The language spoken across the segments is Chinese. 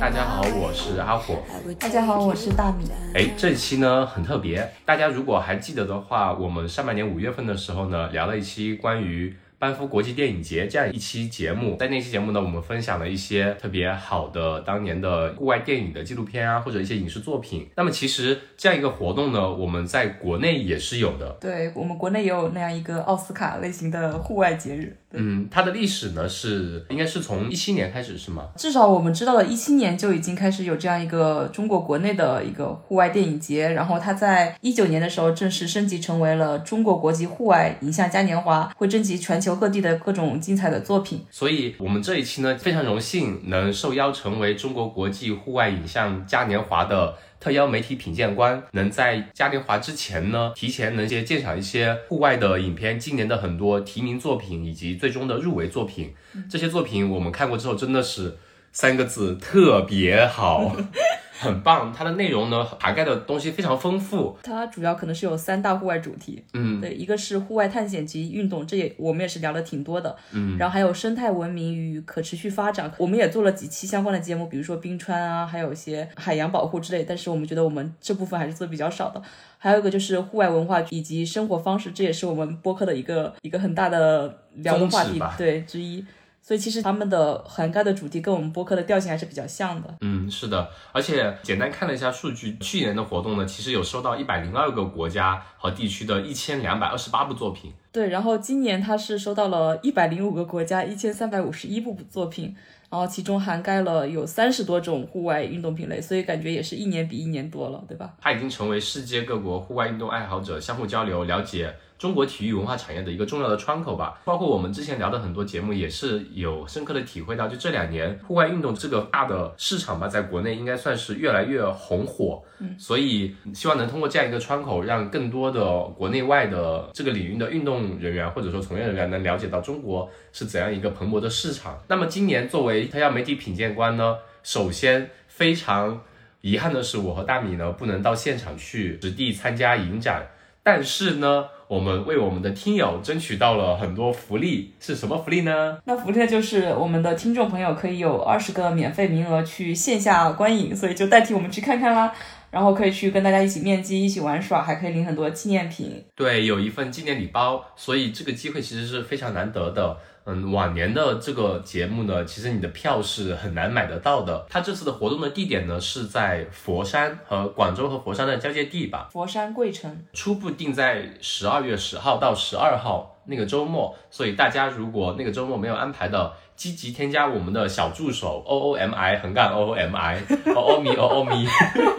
大家好，我是阿火。大家好，我是大米。哎，这期呢很特别，大家如果还记得的话，我们上半年五月份的时候呢，聊了一期关于。班夫国际电影节这样一期节目，在那期节目呢，我们分享了一些特别好的当年的户外电影的纪录片啊，或者一些影视作品。那么其实这样一个活动呢，我们在国内也是有的。对我们国内也有那样一个奥斯卡类型的户外节日。嗯，它的历史呢是应该是从一七年开始是吗？至少我们知道的，一七年就已经开始有这样一个中国国内的一个户外电影节，然后它在一九年的时候正式升级成为了中国国际户外影像嘉年华，会征集全球各地的各种精彩的作品。所以，我们这一期呢非常荣幸能受邀成为中国国际户外影像嘉年华的。特邀媒体品鉴官能在嘉年华之前呢，提前能些鉴赏一些户外的影片，今年的很多提名作品以及最终的入围作品。这些作品我们看过之后，真的是三个字：特别好。很棒，它的内容呢涵盖的东西非常丰富。它主要可能是有三大户外主题，嗯，对，一个是户外探险及运动，这也我们也是聊的挺多的，嗯，然后还有生态文明与可持续发展，我们也做了几期相关的节目，比如说冰川啊，还有一些海洋保护之类。但是我们觉得我们这部分还是做的比较少的。还有一个就是户外文化以及生活方式，这也是我们播客的一个一个很大的聊的话题，对之一。所以其实他们的涵盖的主题跟我们播客的调性还是比较像的。嗯，是的，而且简单看了一下数据，去年的活动呢，其实有收到一百零二个国家和地区的一千两百二十八部作品。对，然后今年它是收到了一百零五个国家一千三百五十一部作品，然后其中涵盖了有三十多种户外运动品类，所以感觉也是一年比一年多了，对吧？它已经成为世界各国户外运动爱好者相互交流、了解。中国体育文化产业的一个重要的窗口吧，包括我们之前聊的很多节目，也是有深刻的体会到，就这两年户外运动这个大的市场吧，在国内应该算是越来越红火。嗯，所以希望能通过这样一个窗口，让更多的国内外的这个领域的运动人员或者说从业人员能了解到中国是怎样一个蓬勃的市场。那么今年作为特邀媒体品鉴官呢，首先非常遗憾的是，我和大米呢不能到现场去实地参加影展，但是呢。我们为我们的听友争取到了很多福利，是什么福利呢？那福利就是我们的听众朋友可以有二十个免费名额去线下观影，所以就代替我们去看看啦。然后可以去跟大家一起面基，一起玩耍，还可以领很多纪念品。对，有一份纪念礼包，所以这个机会其实是非常难得的。嗯，往年的这个节目呢，其实你的票是很难买得到的。它这次的活动的地点呢是在佛山和广州和佛山的交界地吧？佛山桂城，初步定在十二月十号到十二号那个周末。所以大家如果那个周末没有安排的，积极添加我们的小助手 O O M I 横杠 O O M I O O M I O O M I。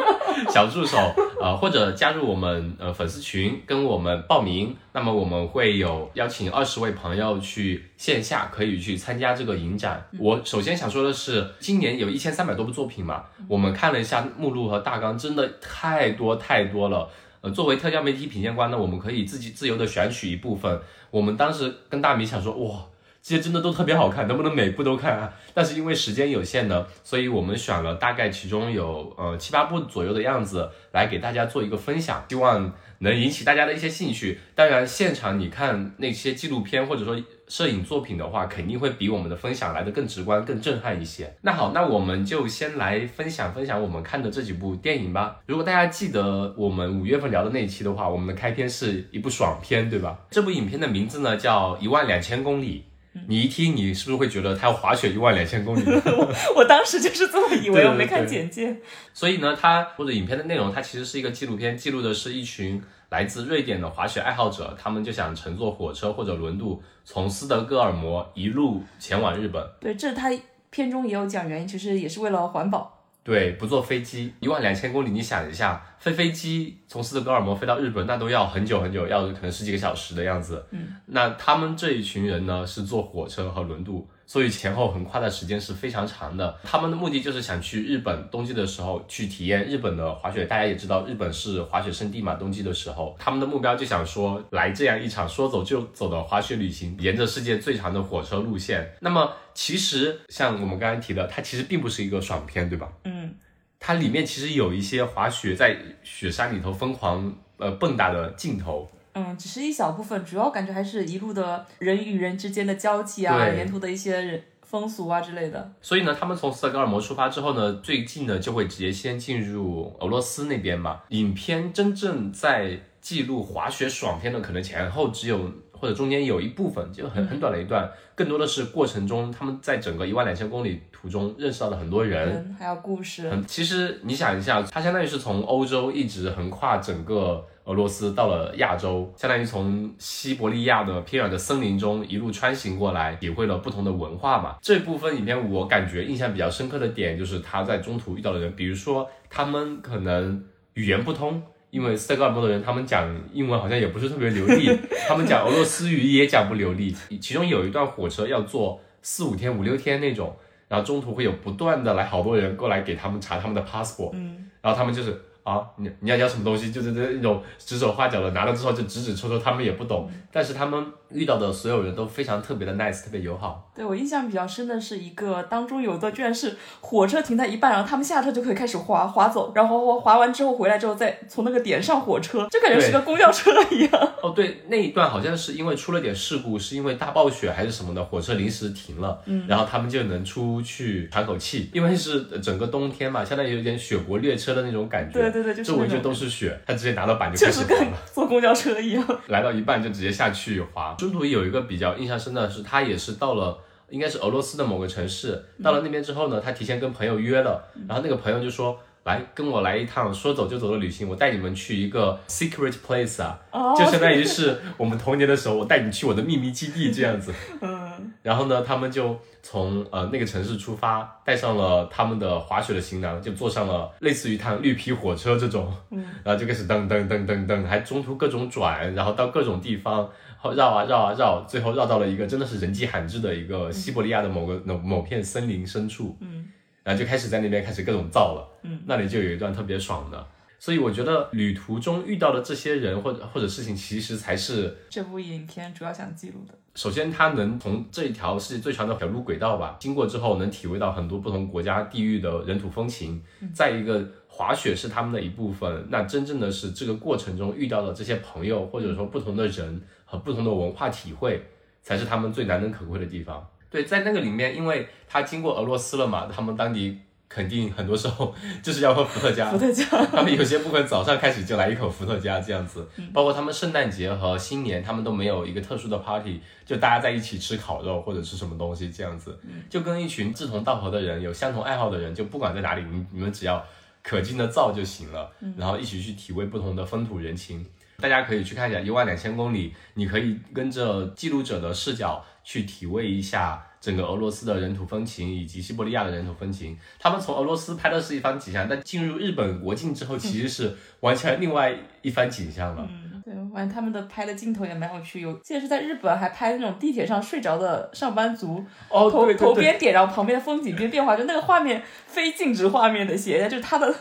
小助手，呃，或者加入我们呃粉丝群，跟我们报名，那么我们会有邀请二十位朋友去线下可以去参加这个影展。我首先想说的是，今年有一千三百多部作品嘛，我们看了一下目录和大纲，真的太多太多了。呃，作为特邀媒体品鉴官呢，我们可以自己自由的选取一部分。我们当时跟大米想说，哇。这些真的都特别好看，能不能每部都看啊？但是因为时间有限呢，所以我们选了大概其中有呃七八部左右的样子来给大家做一个分享，希望能引起大家的一些兴趣。当然，现场你看那些纪录片或者说摄影作品的话，肯定会比我们的分享来的更直观、更震撼一些。那好，那我们就先来分享分享我们看的这几部电影吧。如果大家记得我们五月份聊的那一期的话，我们的开篇是一部爽片，对吧？这部影片的名字呢叫《一万两千公里》。你一听，你是不是会觉得他要滑雪一万两千公里？我我当时就是这么以为，我没看简介。所以呢，他或者影片的内容，它其实是一个纪录片，记录的是一群来自瑞典的滑雪爱好者，他们就想乘坐火车或者轮渡，从斯德哥尔摩一路前往日本。对，这他片中也有讲原因，其实也是为了环保。对，不坐飞机一万两千公里，你想一下，飞飞机从斯德哥尔摩飞到日本，那都要很久很久，要可能十几个小时的样子。嗯，那他们这一群人呢，是坐火车和轮渡。所以前后横跨的时间是非常长的。他们的目的就是想去日本冬季的时候去体验日本的滑雪。大家也知道，日本是滑雪圣地嘛。冬季的时候，他们的目标就想说来这样一场说走就走的滑雪旅行，沿着世界最长的火车路线。那么其实像我们刚刚提的，它其实并不是一个爽片，对吧？嗯，它里面其实有一些滑雪在雪山里头疯狂呃蹦跶的镜头。嗯，只是一小部分，主要感觉还是一路的人与人之间的交际啊，沿途的一些人风俗啊之类的。所以呢，他们从斯德哥尔摩出发之后呢，最近呢就会直接先进入俄罗斯那边嘛。影片真正在记录滑雪爽片的，可能前后只有或者中间有一部分，就很很短的一段，更多的是过程中他们在整个一万两千公里途中认识到了很多人，人还有故事，嗯，其实你想一下，它相当于是从欧洲一直横跨整个俄罗斯到了亚洲，相当于从西伯利亚的偏远的森林中一路穿行过来，体会了不同的文化嘛。这部分影片我感觉印象比较深刻的点就是他在中途遇到的人，比如说他们可能语言不通。因为斯德哥尔摩的人，他们讲英文好像也不是特别流利，他们讲俄罗斯语也讲不流利。其中有一段火车要坐四五天、五六天那种，然后中途会有不断的来好多人过来给他们查他们的 passport，嗯，然后他们就是啊，你你要要什么东西，就是这那种指手画脚的，拿了之后就指指戳戳，他们也不懂，但是他们遇到的所有人都非常特别的 nice，特别友好。对我印象比较深的是一个当中有的居然是火车停在一半，然后他们下车就可以开始滑滑走，然后滑滑完之后回来之后再从那个点上火车，就感觉是个公交车一样。哦，对，那一段好像是因为出了点事故，是因为大暴雪还是什么的，火车临时停了，嗯，然后他们就能出去喘口气，因为是整个冬天嘛，相当于有点雪国列车的那种感觉，对对对，就是周围就都是雪，他直接拿到板就开始滑跟了。坐公交车一样。来到一半就直接下去滑。中途有一个比较印象深的是，他也是到了。应该是俄罗斯的某个城市，到了那边之后呢，他提前跟朋友约了，然后那个朋友就说：“来跟我来一趟说走就走的旅行，我带你们去一个 secret place 啊，就相当于是我们童年的时候，我带你去我的秘密基地这样子。”嗯，然后呢，他们就从呃那个城市出发，带上了他们的滑雪的行囊，就坐上了类似于一趟绿皮火车这种，嗯，然后就开始噔噔噔噔噔，还中途各种转，然后到各种地方，后绕啊绕啊绕，最后绕到了一个真的是人迹罕至的一个西伯利亚的某个某某片森林深处，嗯，然后就开始在那边开始各种造了，嗯，那里就有一段特别爽的。所以我觉得旅途中遇到的这些人或者或者事情，其实才是这部影片主要想记录的。首先，他能从这一条世界最长的铁路轨道吧，经过之后，能体会到很多不同国家地域的人土风情。再一个，滑雪是他们的一部分，那真正的是这个过程中遇到的这些朋友，或者说不同的人和不同的文化体会，才是他们最难能可贵的地方。对，在那个里面，因为他经过俄罗斯了嘛，他们当地肯定很多时候 就是要喝伏特加，伏特加，他们有些部分早上开始就来一口伏特加这样子，包括他们圣诞节和新年，他们都没有一个特殊的 party，就大家在一起吃烤肉或者是什么东西这样子，就跟一群志同道合的人，有相同爱好的人，就不管在哪里，你你们只要可劲的造就行了，然后一起去体味不同的风土人情。大家可以去看一下一万两千公里，你可以跟着记录者的视角去体味一下整个俄罗斯的人土风情以及西伯利亚的人土风情。他们从俄罗斯拍的是一番景象，但进入日本国境之后，其实是完全另外一番景象了。嗯，对，反正他们的拍的镜头也蛮有趣，有记得是在日本还拍那种地铁上睡着的上班族，哦，头对对对，头边点，然后旁边的风景边变化，就那个画面非静止画面的写，就是他的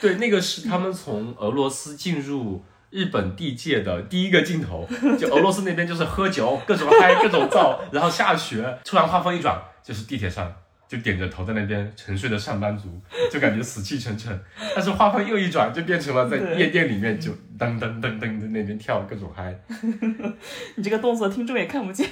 对，那个是他们从俄罗斯进入日本地界的第一个镜头，就俄罗斯那边就是喝酒，各种嗨，各种造，然后下雪，突然画风一转，就是地铁上就点着头在那边沉睡的上班族，就感觉死气沉沉。但是画风又一转，就变成了在夜 店里面就噔噔噔噔在那边跳各种嗨。你这个动作听众也看不见，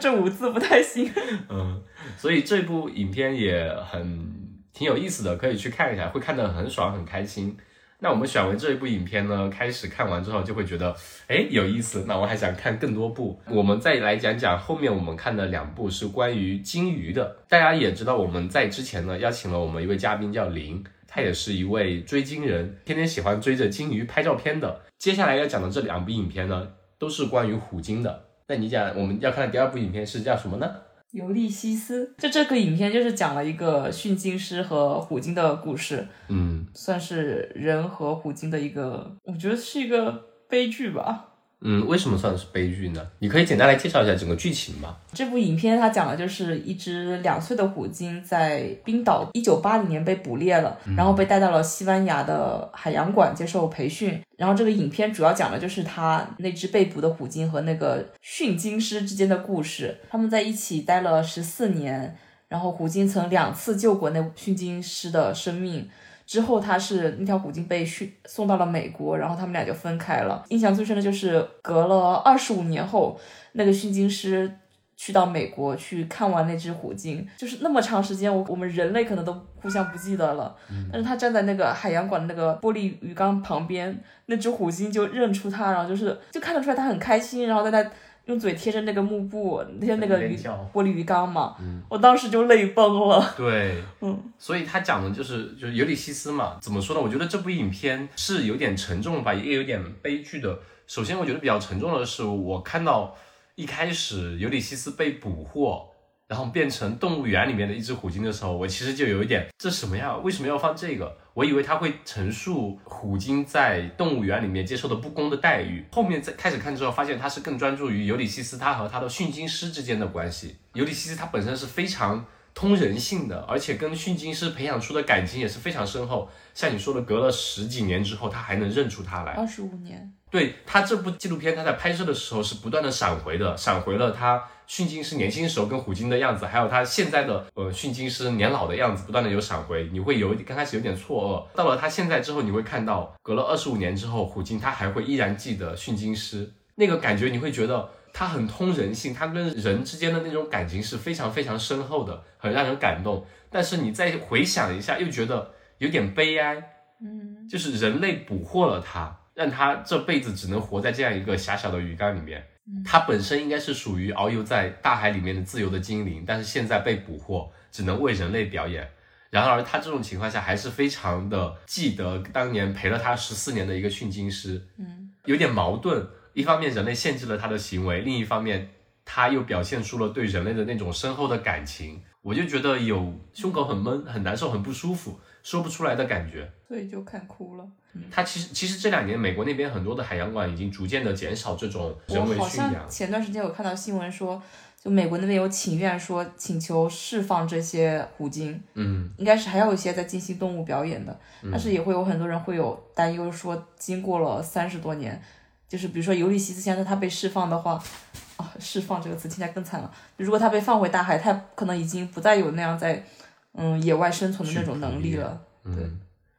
这五字不太行。嗯，所以这部影片也很挺有意思的，可以去看一下，会看得很爽很开心。那我们选完这一部影片呢，开始看完之后就会觉得，哎，有意思。那我还想看更多部。我们再来讲讲后面我们看的两部是关于金鱼的。大家也知道，我们在之前呢邀请了我们一位嘉宾叫林，他也是一位追金人，天天喜欢追着金鱼拍照片的。接下来要讲的这两部影片呢，都是关于虎鲸的。那你讲我们要看的第二部影片是叫什么呢？尤利西斯，就这个影片就是讲了一个驯鲸师和虎鲸的故事，嗯算是人和虎鲸的一个，我觉得是一个悲剧吧。嗯，为什么算是悲剧呢？你可以简单来介绍一下整个剧情吗？这部影片它讲的就是一只两岁的虎鲸在冰岛一九八零年被捕猎了，然后被带到了西班牙的海洋馆接受培训。然后这个影片主要讲的就是他那只被捕的虎鲸和那个驯鲸师之间的故事。他们在一起待了十四年，然后虎鲸曾两次救过那驯鲸师的生命。之后，他是那条虎鲸被训送到了美国，然后他们俩就分开了。印象最深的就是隔了二十五年后，那个训鲸师去到美国去看完那只虎鲸，就是那么长时间，我我们人类可能都互相不记得了。但是他站在那个海洋馆的那个玻璃鱼缸旁边，那只虎鲸就认出他，然后就是就看得出来他很开心，然后在那用嘴贴着那个幕布贴那个鱼玻璃鱼缸嘛，我当时就泪崩了。对，嗯，所以他讲的就是就是尤里西斯嘛，怎么说呢？我觉得这部影片是有点沉重吧，也有点悲剧的。首先，我觉得比较沉重的是，我看到。一开始尤里西斯被捕获，然后变成动物园里面的一只虎鲸的时候，我其实就有一点，这什么呀？为什么要放这个？我以为他会陈述虎鲸在动物园里面接受的不公的待遇。后面在开始看之后，发现他是更专注于尤里西斯他和他的训鲸师之间的关系。尤里西斯他本身是非常通人性的，而且跟训鲸师培养出的感情也是非常深厚。像你说的，隔了十几年之后，他还能认出他来。二十五年。对他这部纪录片，他在拍摄的时候是不断的闪回的，闪回了他训鲸师年轻时候跟虎鲸的样子，还有他现在的呃训鲸师年老的样子，不断的有闪回，你会有刚开始有点错愕，到了他现在之后，你会看到隔了二十五年之后，虎鲸他还会依然记得训鲸师那个感觉，你会觉得他很通人性，他跟人之间的那种感情是非常非常深厚的，很让人感动。但是你再回想一下，又觉得有点悲哀，嗯，就是人类捕获了他。让他这辈子只能活在这样一个狭小的鱼缸里面。他本身应该是属于遨游在大海里面的自由的精灵，但是现在被捕获，只能为人类表演。然而他这种情况下还是非常的记得当年陪了他十四年的一个训鲸师。嗯，有点矛盾。一方面人类限制了他的行为，另一方面他又表现出了对人类的那种深厚的感情。我就觉得有胸口很闷、很难受、很不舒服，说不出来的感觉。所以就看哭了。他其实其实这两年美国那边很多的海洋馆已经逐渐的减少这种人为驯养。前段时间有看到新闻说，就美国那边有请愿说请求释放这些虎鲸，嗯，应该是还有一些在进行动物表演的，但是也会有很多人会有担忧说，经过了三十多年，就是比如说尤里西斯先生他被释放的话，啊，释放这个词听起来更惨了，如果他被放回大海，他可能已经不再有那样在嗯野外生存的那种能力了，对。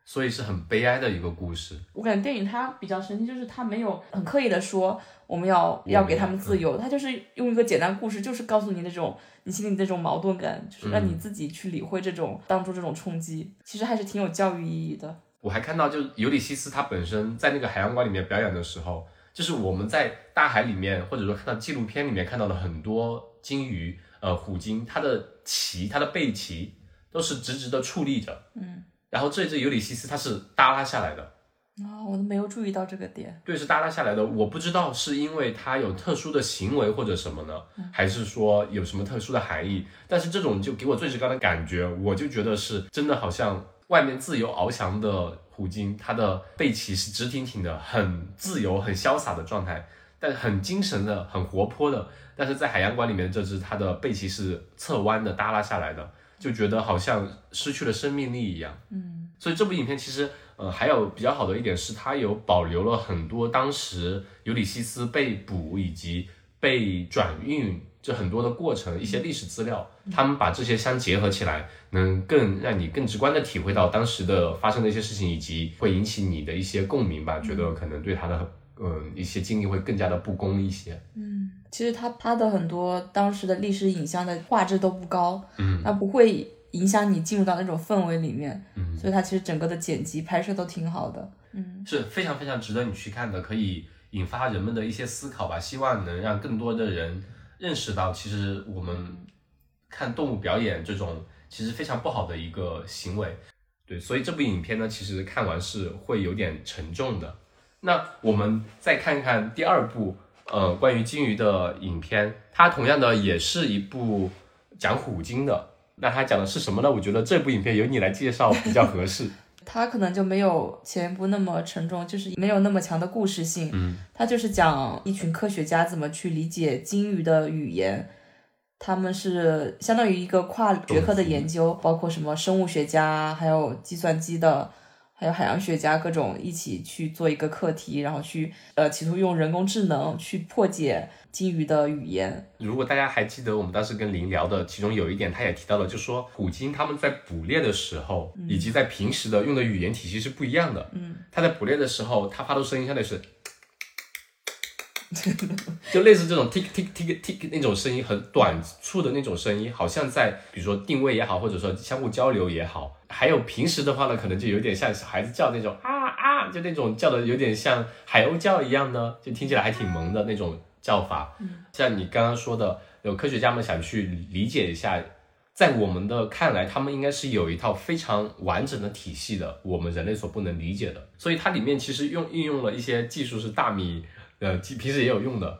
所以是很悲哀的一个故事。我感觉电影它比较神奇，就是它没有很刻意的说我们要要给他们自由，它就是用一个简单故事，就是告诉你那种你心里那种矛盾感，就是让你自己去理会这种当初这种冲击，其实还是挺有教育意义的。我还看到，就是尤里西斯他本身在那个海洋馆里面表演的时候，就是我们在大海里面或者说看到纪录片里面看到的很多鲸鱼，呃，虎鲸，它的鳍，它的背鳍都是直直的矗立着，嗯。然后这只尤里西斯它是耷拉下来的啊，我都没有注意到这个点。对，是耷拉下来的。我不知道是因为它有特殊的行为或者什么呢，还是说有什么特殊的含义？但是这种就给我最直观的感觉，我就觉得是真的，好像外面自由翱翔的虎鲸，它的背鳍是直挺挺的，很自由、很潇洒的状态，但很精神的、很活泼的。但是在海洋馆里面这只，它的背鳍是侧弯的、耷拉下来的。就觉得好像失去了生命力一样，嗯，所以这部影片其实，呃，还有比较好的一点是，它有保留了很多当时尤里西斯被捕以及被转运这很多的过程，一些历史资料，他们把这些相结合起来，能更让你更直观的体会到当时的发生的一些事情，以及会引起你的一些共鸣吧，觉得可能对他的。嗯，一些经历会更加的不公一些。嗯，其实他他的很多当时的历史影像的画质都不高，嗯，它不会影响你进入到那种氛围里面，嗯，所以它其实整个的剪辑拍摄都挺好的，嗯，是非常非常值得你去看的，可以引发人们的一些思考吧。希望能让更多的人认识到，其实我们看动物表演这种其实非常不好的一个行为。对，所以这部影片呢，其实看完是会有点沉重的。那我们再看看第二部，呃，关于鲸鱼的影片，它同样的也是一部讲虎鲸的。那它讲的是什么呢？我觉得这部影片由你来介绍比较合适。它可能就没有前一部那么沉重，就是没有那么强的故事性。嗯，它就是讲一群科学家怎么去理解鲸鱼的语言。他们是相当于一个跨学科的研究，包括什么生物学家，还有计算机的。还有海洋学家各种一起去做一个课题，然后去呃企图用人工智能去破解鲸鱼的语言。如果大家还记得我们当时跟林聊的，其中有一点他也提到了，就说虎鲸他们在捕猎的时候，以及在平时的用的语言体系是不一样的。嗯，他在捕猎的时候，他发出声音相对是，就类似这种 tick tick tick tick 那种声音，很短促的那种声音，好像在比如说定位也好，或者说相互交流也好。还有平时的话呢，可能就有点像小孩子叫那种啊啊，就那种叫的有点像海鸥叫一样呢，就听起来还挺萌的那种叫法。嗯，像你刚刚说的，有科学家们想去理解一下。在我们的看来，他们应该是有一套非常完整的体系的，我们人类所不能理解的。所以它里面其实用运用了一些技术，是大米呃平时也有用的，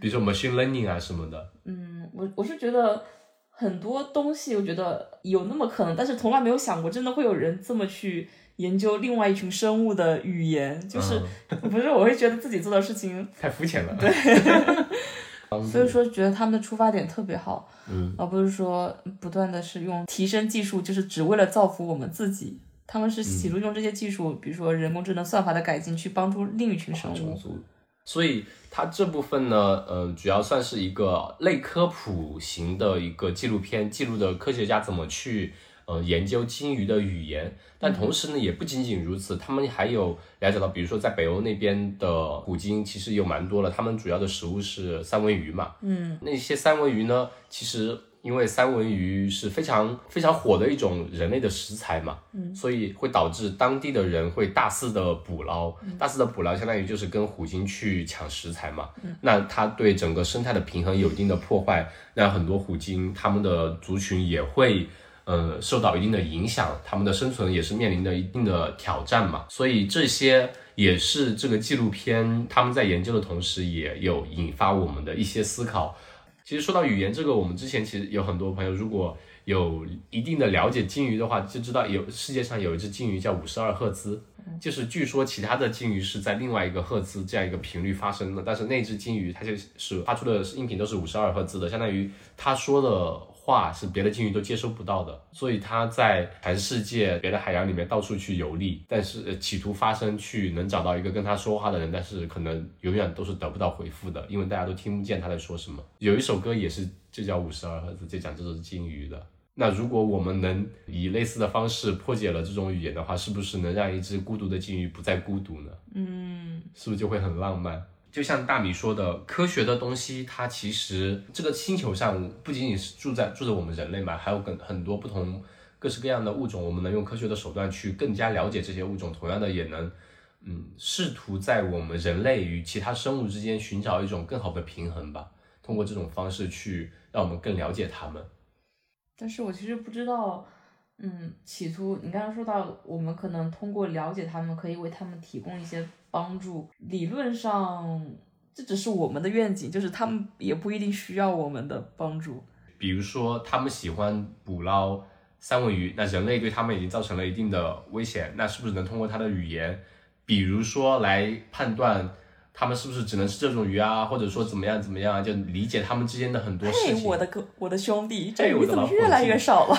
比如说 machine learning 啊什么的。嗯，我我是觉得很多东西，我觉得有那么可能，但是从来没有想过，真的会有人这么去研究另外一群生物的语言，就是 不是？我会觉得自己做的事情 太肤浅了。对。所以说，觉得他们的出发点特别好，嗯，而不是说不断的是用提升技术，就是只为了造福我们自己。他们是企图用这些技术，比如说人工智能算法的改进，去帮助另一群生物。所以它这部分呢，嗯，主要算是一个类科普型的一个纪录片，记录的科学家怎么去。呃，研究鲸鱼的语言，但同时呢，也不仅仅如此，他们还有了解到，比如说在北欧那边的虎鲸，其实有蛮多了。他们主要的食物是三文鱼嘛，嗯，那些三文鱼呢，其实因为三文鱼是非常非常火的一种人类的食材嘛，嗯，所以会导致当地的人会大肆的捕捞，大肆的捕捞，相当于就是跟虎鲸去抢食材嘛，那它对整个生态的平衡有一定的破坏，那很多虎鲸它们的族群也会。呃，受到一定的影响，它们的生存也是面临着一定的挑战嘛，所以这些也是这个纪录片他们在研究的同时，也有引发我们的一些思考。其实说到语言这个，我们之前其实有很多朋友，如果有一定的了解鲸鱼的话，就知道有世界上有一只鲸鱼叫五十二赫兹，就是据说其他的鲸鱼是在另外一个赫兹这样一个频率发声的，但是那只鲸鱼它就是发出的音频都是五十二赫兹的，相当于它说的。话是别的鲸鱼都接收不到的，所以它在全世界别的海洋里面到处去游历，但是企图发声去能找到一个跟它说话的人，但是可能永远都是得不到回复的，因为大家都听不见它在说什么。有一首歌也是就叫五十二赫兹，就讲这只鲸鱼的。那如果我们能以类似的方式破解了这种语言的话，是不是能让一只孤独的鲸鱼不再孤独呢？嗯，是不是就会很浪漫？就像大米说的，科学的东西，它其实这个星球上不仅仅是住在住着我们人类嘛，还有很很多不同各式各样的物种，我们能用科学的手段去更加了解这些物种，同样的也能，嗯，试图在我们人类与其他生物之间寻找一种更好的平衡吧，通过这种方式去让我们更了解它们。但是我其实不知道，嗯，企图你刚刚说到，我们可能通过了解它们，可以为他们提供一些。帮助理论上，这只是我们的愿景，就是他们也不一定需要我们的帮助。比如说，他们喜欢捕捞三文鱼，那人类对他们已经造成了一定的危险，那是不是能通过他的语言，比如说来判断他们是不是只能吃这种鱼啊，或者说怎么样怎么样，就理解他们之间的很多事情。我的哥，我的兄弟，这鱼怎么越来越少了？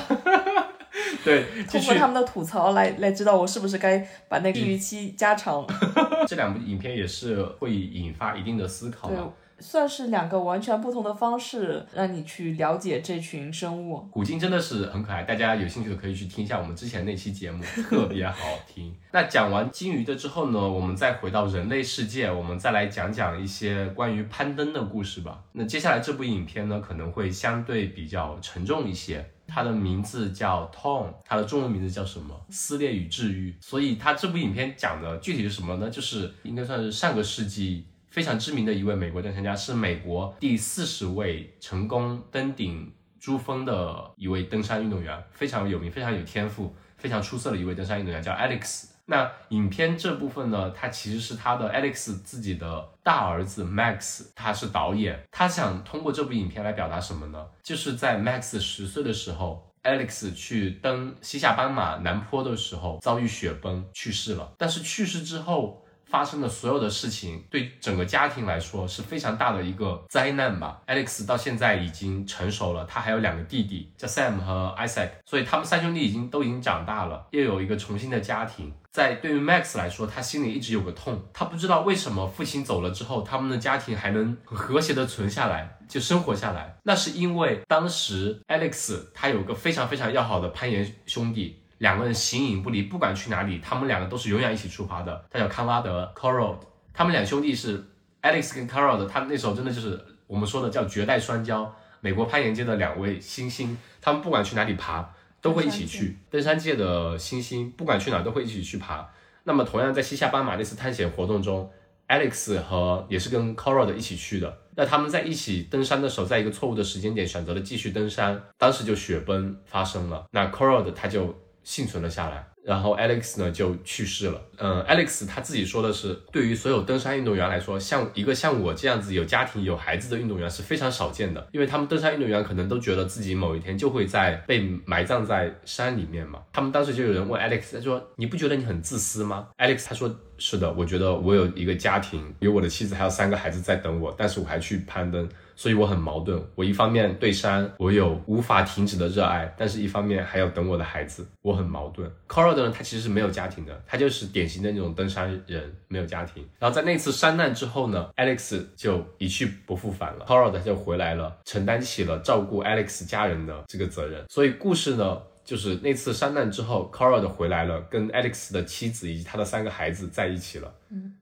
对，通过他们的吐槽来来知道我是不是该把那个预期加长。这两部影片也是会引发一定的思考。对，算是两个完全不同的方式，让你去了解这群生物。古鲸真的是很可爱，大家有兴趣的可以去听一下我们之前那期节目，特别好听。那讲完鲸鱼的之后呢，我们再回到人类世界，我们再来讲讲一些关于攀登的故事吧。那接下来这部影片呢，可能会相对比较沉重一些。他的名字叫 Tom，他的中文名字叫什么？撕裂与治愈。所以他这部影片讲的具体是什么呢？就是应该算是上个世纪非常知名的一位美国登山家，是美国第四十位成功登顶珠峰的一位登山运动员，非常有名、非常有天赋、非常出色的一位登山运动员，叫 Alex。那影片这部分呢，他其实是他的 Alex 自己的大儿子 Max，他是导演，他想通过这部影片来表达什么呢？就是在 Max 十岁的时候，Alex 去登西夏斑马南坡的时候遭遇雪崩去世了，但是去世之后。发生的所有的事情，对整个家庭来说是非常大的一个灾难吧。Alex 到现在已经成熟了，他还有两个弟弟，叫 Sam 和 Isaac，所以他们三兄弟已经都已经长大了，又有一个重新的家庭。在对于 Max 来说，他心里一直有个痛，他不知道为什么父亲走了之后，他们的家庭还能和谐的存下来，就生活下来。那是因为当时 Alex 他有个非常非常要好的攀岩兄弟。两个人形影不离，不管去哪里，他们两个都是永远一起出发的。他叫康拉德 （Coral），他们两兄弟是 Alex 跟 Carol 的，他那时候真的就是我们说的叫绝代双骄，美国攀岩界的两位新星，他们不管去哪里爬，都会一起去。登山界的新星，不管去哪都会一起去爬。那么同样在西夏斑马那次探险活动中，Alex 和也是跟 Carol 的一起去的。那他们在一起登山的时候，在一个错误的时间点选择了继续登山，当时就雪崩发生了。那 Carol 的他就幸存了下来。然后 Alex 呢就去世了。嗯，Alex 他自己说的是，对于所有登山运动员来说，像一个像我这样子有家庭有孩子的运动员是非常少见的，因为他们登山运动员可能都觉得自己某一天就会在被埋葬在山里面嘛。他们当时就有人问 Alex，他说你不觉得你很自私吗？Alex 他说是的，我觉得我有一个家庭，有我的妻子，还有三个孩子在等我，但是我还去攀登。所以我很矛盾，我一方面对山我有无法停止的热爱，但是一方面还要等我的孩子，我很矛盾。c o r a 的呢，他其实是没有家庭的，他就是典型的那种登山人，没有家庭。然后在那次山难之后呢，Alex 就一去不复返了 c o r a 他就回来了，承担起了照顾 Alex 家人的这个责任。所以故事呢，就是那次山难之后 c o r a 的回来了，跟 Alex 的妻子以及他的三个孩子在一起了。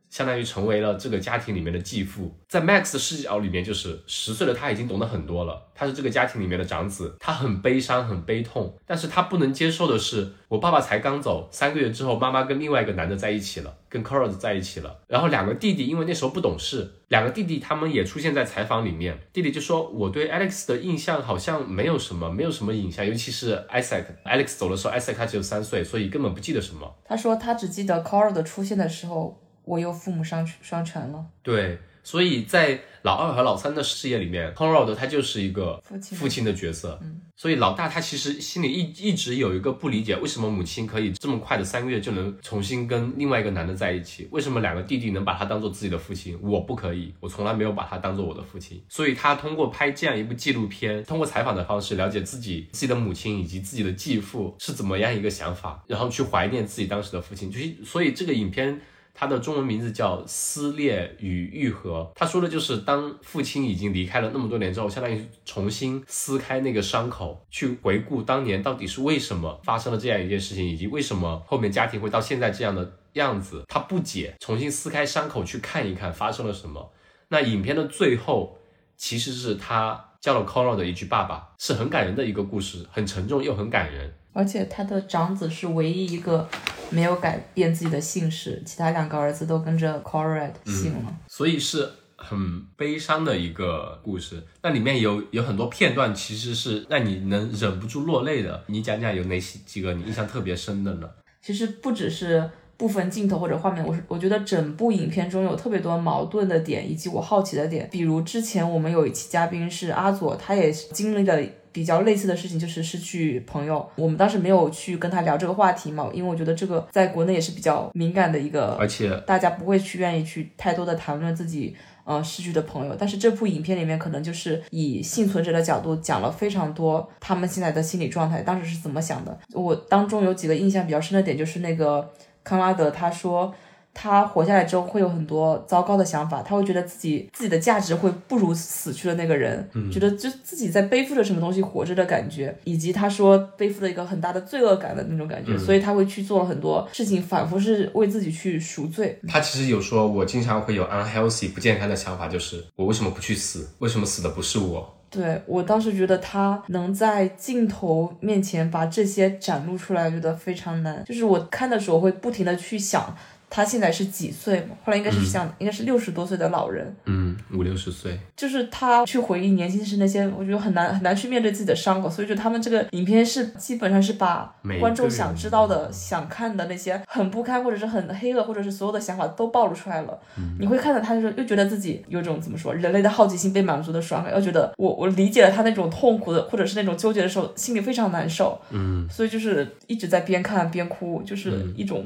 相当于成为了这个家庭里面的继父，在 Max 的视角里面，就是十岁的他已经懂得很多了。他是这个家庭里面的长子，他很悲伤，很悲痛，但是他不能接受的是，我爸爸才刚走三个月之后，妈妈跟另外一个男的在一起了，跟 c o r a 在一起了。然后两个弟弟因为那时候不懂事，两个弟弟他们也出现在采访里面。弟弟就说，我对 Alex 的印象好像没有什么，没有什么印象，尤其是 Isaac。Alex 走的时候，Isaac 他只有三岁，所以根本不记得什么。他说他只记得 c o r a 的出现的时候。我又父母双双全了，对，所以在老二和老三的事业里面，Conrad 他就是一个父亲的角色，嗯，所以老大他其实心里一一直有一个不理解，为什么母亲可以这么快的三个月就能重新跟另外一个男的在一起，为什么两个弟弟能把他当做自己的父亲，我不可以，我从来没有把他当做我的父亲，所以他通过拍这样一部纪录片，通过采访的方式了解自己自己的母亲以及自己的继父是怎么样一个想法，然后去怀念自己当时的父亲，就是所以这个影片。他的中文名字叫《撕裂与愈合》，他说的就是当父亲已经离开了那么多年之后，相当于重新撕开那个伤口，去回顾当年到底是为什么发生了这样一件事情，以及为什么后面家庭会到现在这样的样子，他不解，重新撕开伤口去看一看发生了什么。那影片的最后，其实是他叫了 c o r a 的一句“爸爸”，是很感人的一个故事，很沉重又很感人。而且他的长子是唯一一个没有改变自己的姓氏，其他两个儿子都跟着 Corrad 姓了，所以是很悲伤的一个故事。那里面有有很多片段，其实是让你能忍不住落泪的。你讲讲有哪几几个你印象特别深的呢？其实不只是部分镜头或者画面，我是我觉得整部影片中有特别多矛盾的点，以及我好奇的点。比如之前我们有一期嘉宾是阿佐，他也经历了。比较类似的事情就是失去朋友，我们当时没有去跟他聊这个话题嘛，因为我觉得这个在国内也是比较敏感的一个，而且大家不会去愿意去太多的谈论自己呃失去的朋友。但是这部影片里面可能就是以幸存者的角度讲了非常多他们现在的心理状态，当时是怎么想的。我当中有几个印象比较深的点，就是那个康拉德他说。他活下来之后会有很多糟糕的想法，他会觉得自己自己的价值会不如死去的那个人，觉得就自己在背负着什么东西活着的感觉，以及他说背负了一个很大的罪恶感的那种感觉，所以他会去做了很多事情，反复是为自己去赎罪。他其实有说，我经常会有 unhealthy 不健康的想法，就是我为什么不去死？为什么死的不是我？对我当时觉得他能在镜头面前把这些展露出来，觉得非常难。就是我看的时候会不停的去想。他现在是几岁嘛？后来应该是像，应该是六十多岁的老人。嗯，五六十岁。就是他去回忆年轻时那些，我觉得很难很难去面对自己的伤口。所以就他们这个影片是基本上是把观众想知道的、想看的那些很不堪或者是很黑恶或者是所有的想法都暴露出来了。你会看到他就是又觉得自己有种怎么说，人类的好奇心被满足的爽感，又觉得我我理解了他那种痛苦的或者是那种纠结的时候，心里非常难受。嗯，所以就是一直在边看边哭，就是一种。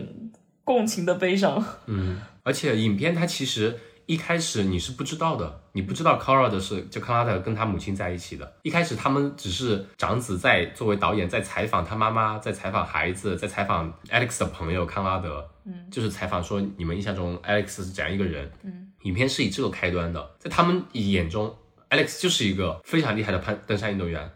共情的悲伤，嗯，而且影片它其实一开始你是不知道的，你不知道 c o r a 的是就康拉德跟他母亲在一起的，一开始他们只是长子在作为导演在采访他妈妈，在采访孩子，在采访 Alex 的朋友康拉德，嗯，就是采访说你们印象中 Alex 是怎样一个人，嗯，影片是以这个开端的，在他们眼中 Alex 就是一个非常厉害的攀登山运动员，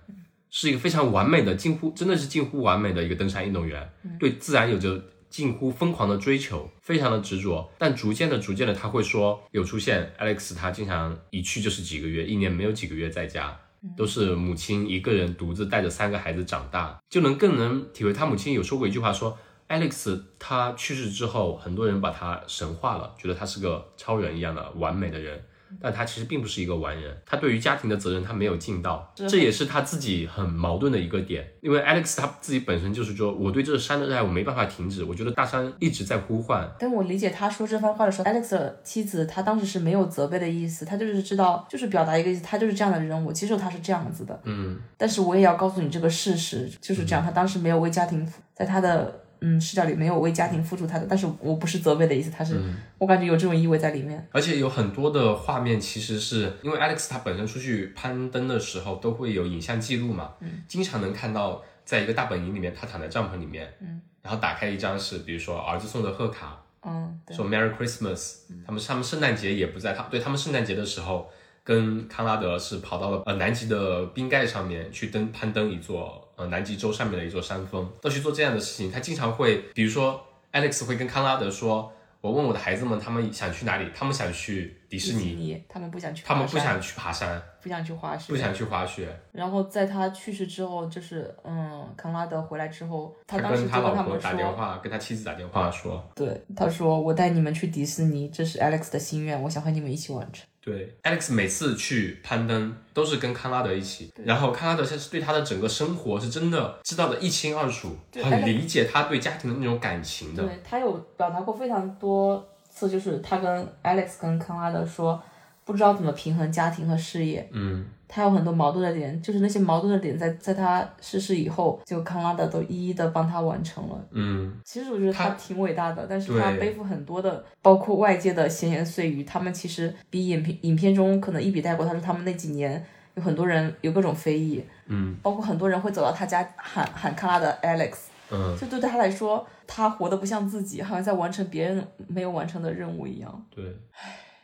是一个非常完美的，近乎真的是近乎完美的一个登山运动员，对自然有着。近乎疯狂的追求，非常的执着。但逐渐的、逐渐的，他会说有出现 Alex，他经常一去就是几个月，一年没有几个月在家，都是母亲一个人独自带着三个孩子长大，就能更能体会他母亲有说过一句话说。Alex 他去世之后，很多人把他神化了，觉得他是个超人一样的完美的人。但他其实并不是一个完人，他对于家庭的责任他没有尽到，这也是他自己很矛盾的一个点。因为 Alex 他自己本身就是说，我对这个山的热爱我没办法停止，我觉得大山一直在呼唤。但我理解他说这番话的时候，Alex 的妻子他当时是没有责备的意思，他就是知道，就是表达一个意思，他就是这样的人，我接受他是这样子的。嗯，但是我也要告诉你这个事实，就是这样，他当时没有为家庭，在他的。嗯，视角里没有为家庭付出他的，但是我不是责备的意思，他是，我感觉有这种意味在里面。而且有很多的画面，其实是因为 Alex 他本身出去攀登的时候都会有影像记录嘛，嗯，经常能看到在一个大本营里面，他躺在帐篷里面，嗯，然后打开一张是比如说儿子送的贺卡，嗯，说 Merry Christmas，他们他们圣诞节也不在，他对他们圣诞节的时候。跟康拉德是跑到了呃南极的冰盖上面去登攀登一座呃南极洲上面的一座山峰，都去做这样的事情。他经常会，比如说 Alex 会跟康拉德说：“我问我的孩子们，他们想去哪里？他们想去迪士尼，他们不想去，他们不想去爬山，不想去滑雪，不想去滑雪。”然后在他去世之后，就是嗯，康拉德回来之后，他当时跟他老婆打电话，跟他妻子打电话说：“对，他说我带你们去迪士尼，这是 Alex 的心愿，我想和你们一起完成。”对，Alex 每次去攀登都是跟康拉德一起，然后康拉德现在是对他的整个生活是真的知道的一清二楚，很理解他对家庭的那种感情的。对他有表达过非常多次，就是他跟 Alex 跟康拉德说，不知道怎么平衡家庭和事业。嗯。他有很多矛盾的点，就是那些矛盾的点，在在他逝世以后，就康拉德都一一的帮他完成了。嗯，其实我觉得他挺伟大的，但是他背负很多的，包括外界的闲言碎语，他们其实比影片影片中可能一笔带过。他说他们那几年有很多人有各种非议，嗯，包括很多人会走到他家喊喊康拉德 Alex，嗯，就对他来说，他活得不像自己，好像在完成别人没有完成的任务一样。对，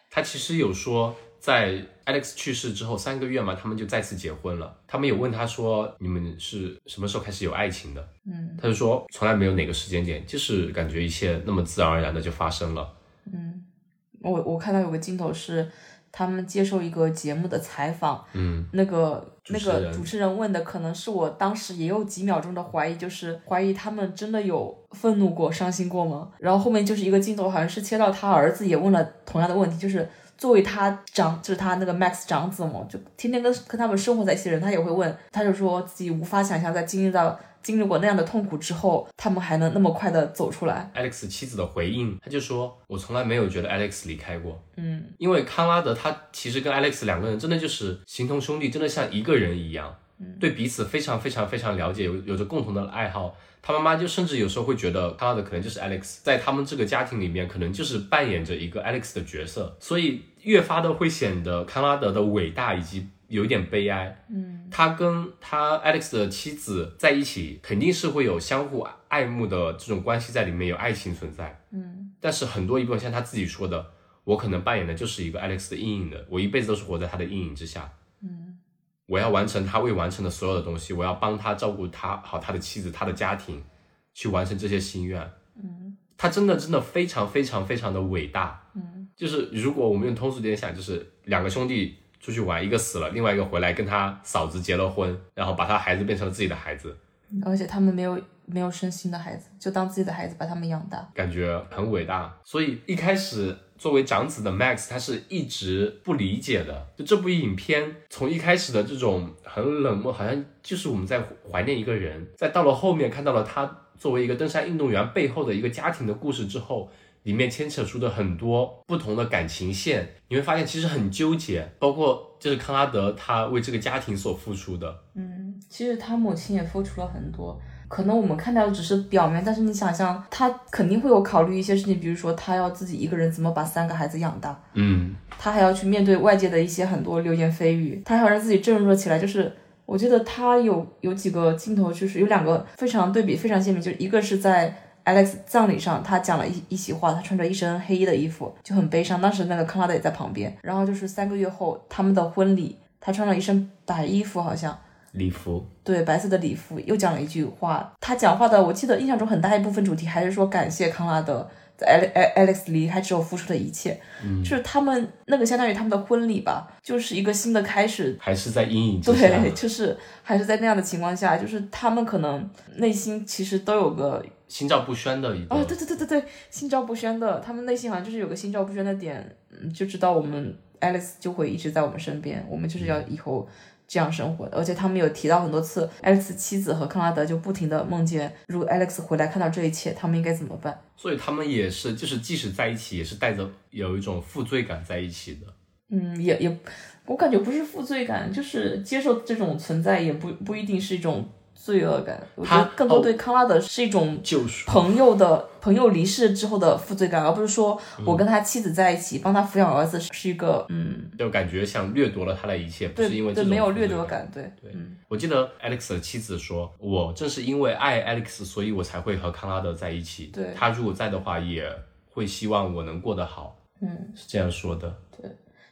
他其实有说。在 Alex 去世之后三个月嘛，他们就再次结婚了。他们有问他说：“你们是什么时候开始有爱情的？”嗯，他就说从来没有哪个时间点，就是感觉一切那么自然而然的就发生了。嗯，我我看到有个镜头是他们接受一个节目的采访，嗯，那个那个主持人问的可能是我当时也有几秒钟的怀疑，就是怀疑他们真的有愤怒过、伤心过吗？然后后面就是一个镜头，好像是切到他儿子也问了同样的问题，就是。作为他长，就是他那个 Max 长子嘛，就天天跟跟他们生活在一起的人，他也会问，他就说自己无法想象，在经历到经历过那样的痛苦之后，他们还能那么快的走出来。Alex 妻子的回应，他就说，我从来没有觉得 Alex 离开过，嗯，因为康拉德他其实跟 Alex 两个人真的就是形同兄弟，真的像一个人一样，对彼此非常非常非常了解，有有着共同的爱好。他妈妈就甚至有时候会觉得康拉德可能就是 Alex，在他们这个家庭里面，可能就是扮演着一个 Alex 的角色，所以越发的会显得康拉德的伟大以及有一点悲哀。嗯，他跟他 Alex 的妻子在一起，肯定是会有相互爱慕的这种关系在里面，有爱情存在。嗯，但是很多一部分像他自己说的，我可能扮演的就是一个 Alex 的阴影的，我一辈子都是活在他的阴影之下。嗯。我要完成他未完成的所有的东西，我要帮他照顾他好他的妻子他的家庭，去完成这些心愿。嗯，他真的真的非常非常非常的伟大。嗯，就是如果我们用通俗点想，就是两个兄弟出去玩，一个死了，另外一个回来跟他嫂子结了婚，然后把他孩子变成了自己的孩子，而且他们没有没有生新的孩子，就当自己的孩子把他们养大，感觉很伟大。所以一开始。作为长子的 Max，他是一直不理解的。就这部影片从一开始的这种很冷漠，好像就是我们在怀念一个人，再到了后面看到了他作为一个登山运动员背后的一个家庭的故事之后，里面牵扯出的很多不同的感情线，你会发现其实很纠结。包括就是康拉德他为这个家庭所付出的，嗯，其实他母亲也付出了很多。可能我们看到的只是表面，但是你想象，他肯定会有考虑一些事情，比如说他要自己一个人怎么把三个孩子养大，嗯，他还要去面对外界的一些很多流言蜚语，他还要让自己振作起来。就是我记得他有有几个镜头，就是有两个非常对比非常鲜明，就是一个是在 Alex 葬礼上，他讲了一一席话，他穿着一身黑衣的衣服，就很悲伤。当时那个康拉德也在旁边，然后就是三个月后他们的婚礼，他穿了一身白衣服，好像。礼服，对白色的礼服，又讲了一句话。他讲话的，我记得印象中很大一部分主题还是说感谢康拉德在 Alex Alex 离开之后付出的一切，嗯就是他们那个相当于他们的婚礼吧，就是一个新的开始。还是在阴影之下。对，就是还是在那样的情况下，就是他们可能内心其实都有个心照不宣的一个。哦，对对对对对，心照不宣的，他们内心好像就是有个心照不宣的点，嗯，就知道我们 Alex 就会一直在我们身边，我们就是要以后这样生活的。而且他们有提到很多次，Alex 妻子和康拉德就不停的梦见，如果 Alex 回来看到这一切，他们应该怎么办？所以他们也是，就是即使在一起，也是带着有一种负罪感在一起的。嗯，也也，我感觉不是负罪感，就是接受这种存在，也不不一定是一种罪恶感。我觉得他更多哦对康拉德是一种救赎。朋友的朋友离世之后的负罪感，而不是说我跟他妻子在一起，帮他抚养儿子是一个嗯，就感觉像掠夺了他的一切，不对对，是因为这种没有掠夺感，对，对，我记得 Alex 的妻子说：“我正是因为爱 Alex，所以我才会和康拉德在一起。对他如果在的话，也会希望我能过得好。”嗯，是这样说的。对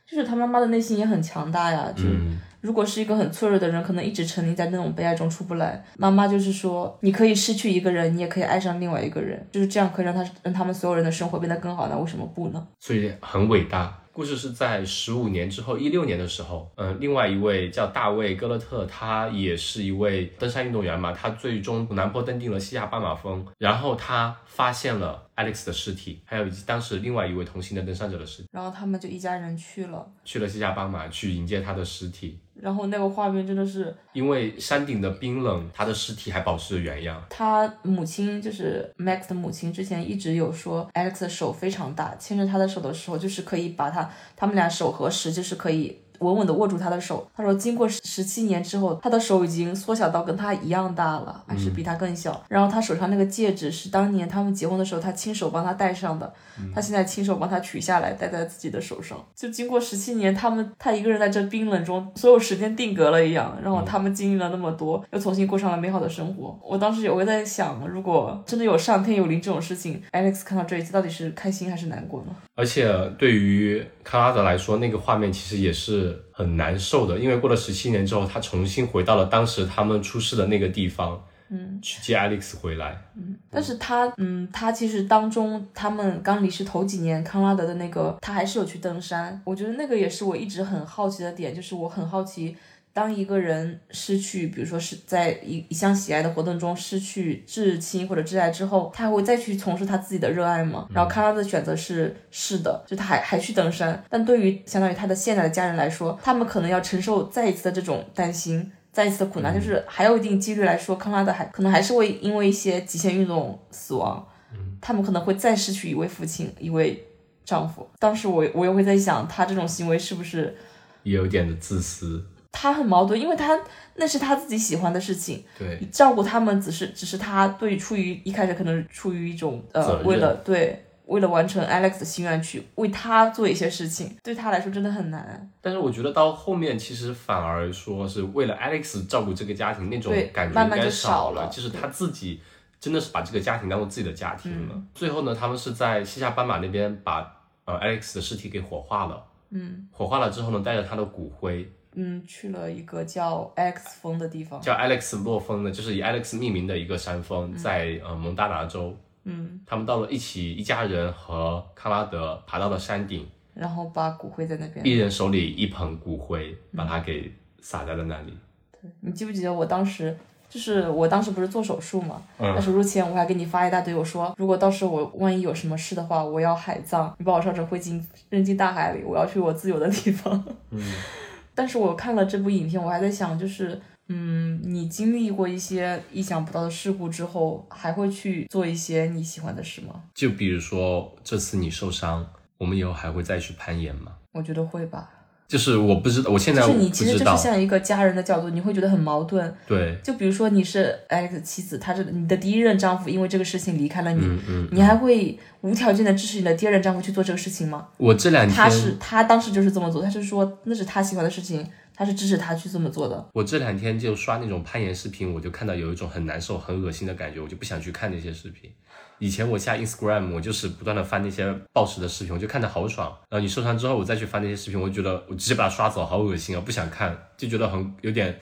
就是他妈妈的内心也很强大呀，就嗯，如果是一个很脆弱的人，可能一直沉溺在那种悲哀中出不来。妈妈就是说，你可以失去一个人，你也可以爱上另外一个人，就是这样可以让他让他们所有人的生活变得更好，那为什么不呢？所以很伟大。故事是在十五年之后，一六年的时候，嗯，另外一位叫大卫·戈勒特，他也是一位登山运动员嘛，他最终南坡登顶了西亚斑马峰，然后他发现了 Alex 的尸体，还有以及当时另外一位同行的登山者的尸体，然后他们就一家人去了，去了西夏斑马去迎接他的尸体。然后那个画面真的是因为山顶的冰冷，他的尸体还保持着原样。他母亲就是 Max 的母亲，之前一直有说 Alex 的手非常大，牵着他的手的时候，就是可以把他他们俩手合十，就是可以稳稳地握住他的手。他说，经过十七年之后，他的手已经缩小到跟他一样大了，还是比他更小。然后他手上那个戒指是当年他们结婚的时候，他亲手帮他戴上的，他现在亲手帮他取下来，戴在自己的手上。就经过十七年，他们他一个人在这冰冷中，所有时间定格了一样。然后他们经历了那么多，又重新过上了美好的生活。我当时有我在想，如果真的有上天有灵这种事情，Alex 看到这一切，到底是开心还是难过呢？而且对于卡拉德来说，那个画面其实也是很难受的，因为过了十七年之后，他重新回到了当时他们出事的那个地方，嗯，去接 Alex 回来。嗯但是他，嗯，他其实当中他们刚离世头几年，康拉德的那个他还是有去登山。我觉得那个也是我一直很好奇的点，就是我很好奇，当一个人失去，比如说是在一一项喜爱的活动中失去至亲或者挚爱之后，他还会再去从事他自己的热爱吗？然后康拉德的选择是是的，就他还还去登山，但对于相当于他的现在的家人来说，他们可能要承受再一次的这种担心。再一次的苦难，就是还有一定几率来说，康拉德还可能还是会因为一些极限运动死亡，他们可能会再失去一位父亲、一位丈夫。当时我我又会在想，他这种行为是不是也有点的自私，他很矛盾？因为他那是他自己喜欢的事情，对，照顾他们只是只是他对出于一开始可能是出于一种呃为了对为了完成 Alex 的心愿去为他做一些事情，对他来说真的很难。但是我觉得到后面其实反而说是为了 Alex 照顾这个家庭那种感觉应该慢慢就少了，了就是他自己真的是把这个家庭当做自己的家庭了。最后呢，他们是在西夏斑马那边把呃 Alex 的尸体给火化了，嗯，火化了之后呢，带着他的骨灰嗯，去了一个叫 X 峰的地方。叫 Alex 洛峰的，就是以 Alex 命名的一个山峰，在呃蒙大拿州。嗯，他们到了一起，一家人和康拉德爬到了山顶，然后把骨灰在那边。一人手里一捧骨灰，把它给撒在了那里。你记不记得我当时，就是我当时不是做手术嘛？嗯在手术前我还给你发一大堆，我说如果到时候我万一有什么事的话，我要海葬，你把我烧成灰烬扔进大海里，我要去我自由的地方。嗯。但是我看了这部影片，我还在想，就是。嗯，你经历过一些意想不到的事故之后，还会去做一些你喜欢的事吗？就比如说这次你受伤，我们以后还会再去攀岩吗？我觉得会吧。就是我不知道，我现在就是你其实。就是像一个家人的角度，你会觉得很矛盾。对，就比如说你是 Alex 的妻子，他是你的第一任丈夫，因为这个事情离开了你，嗯嗯，你还会无条件的支持你的第二任丈夫去做这个事情吗？我这两天他天是他当时就是这么做，他是说那是他喜欢的事情，他是支持他去这么做的。我这两天就刷那种攀岩视频，我就看到有一种很难受、很恶心的感觉，我就不想去看那些视频。以前我下 Instagram，我就是不断的翻那些暴食的视频，我就看着好爽。然后你受伤之后，我再去翻那些视频，我就觉得我直接把它刷走，好恶心啊，不想看，就觉得很有点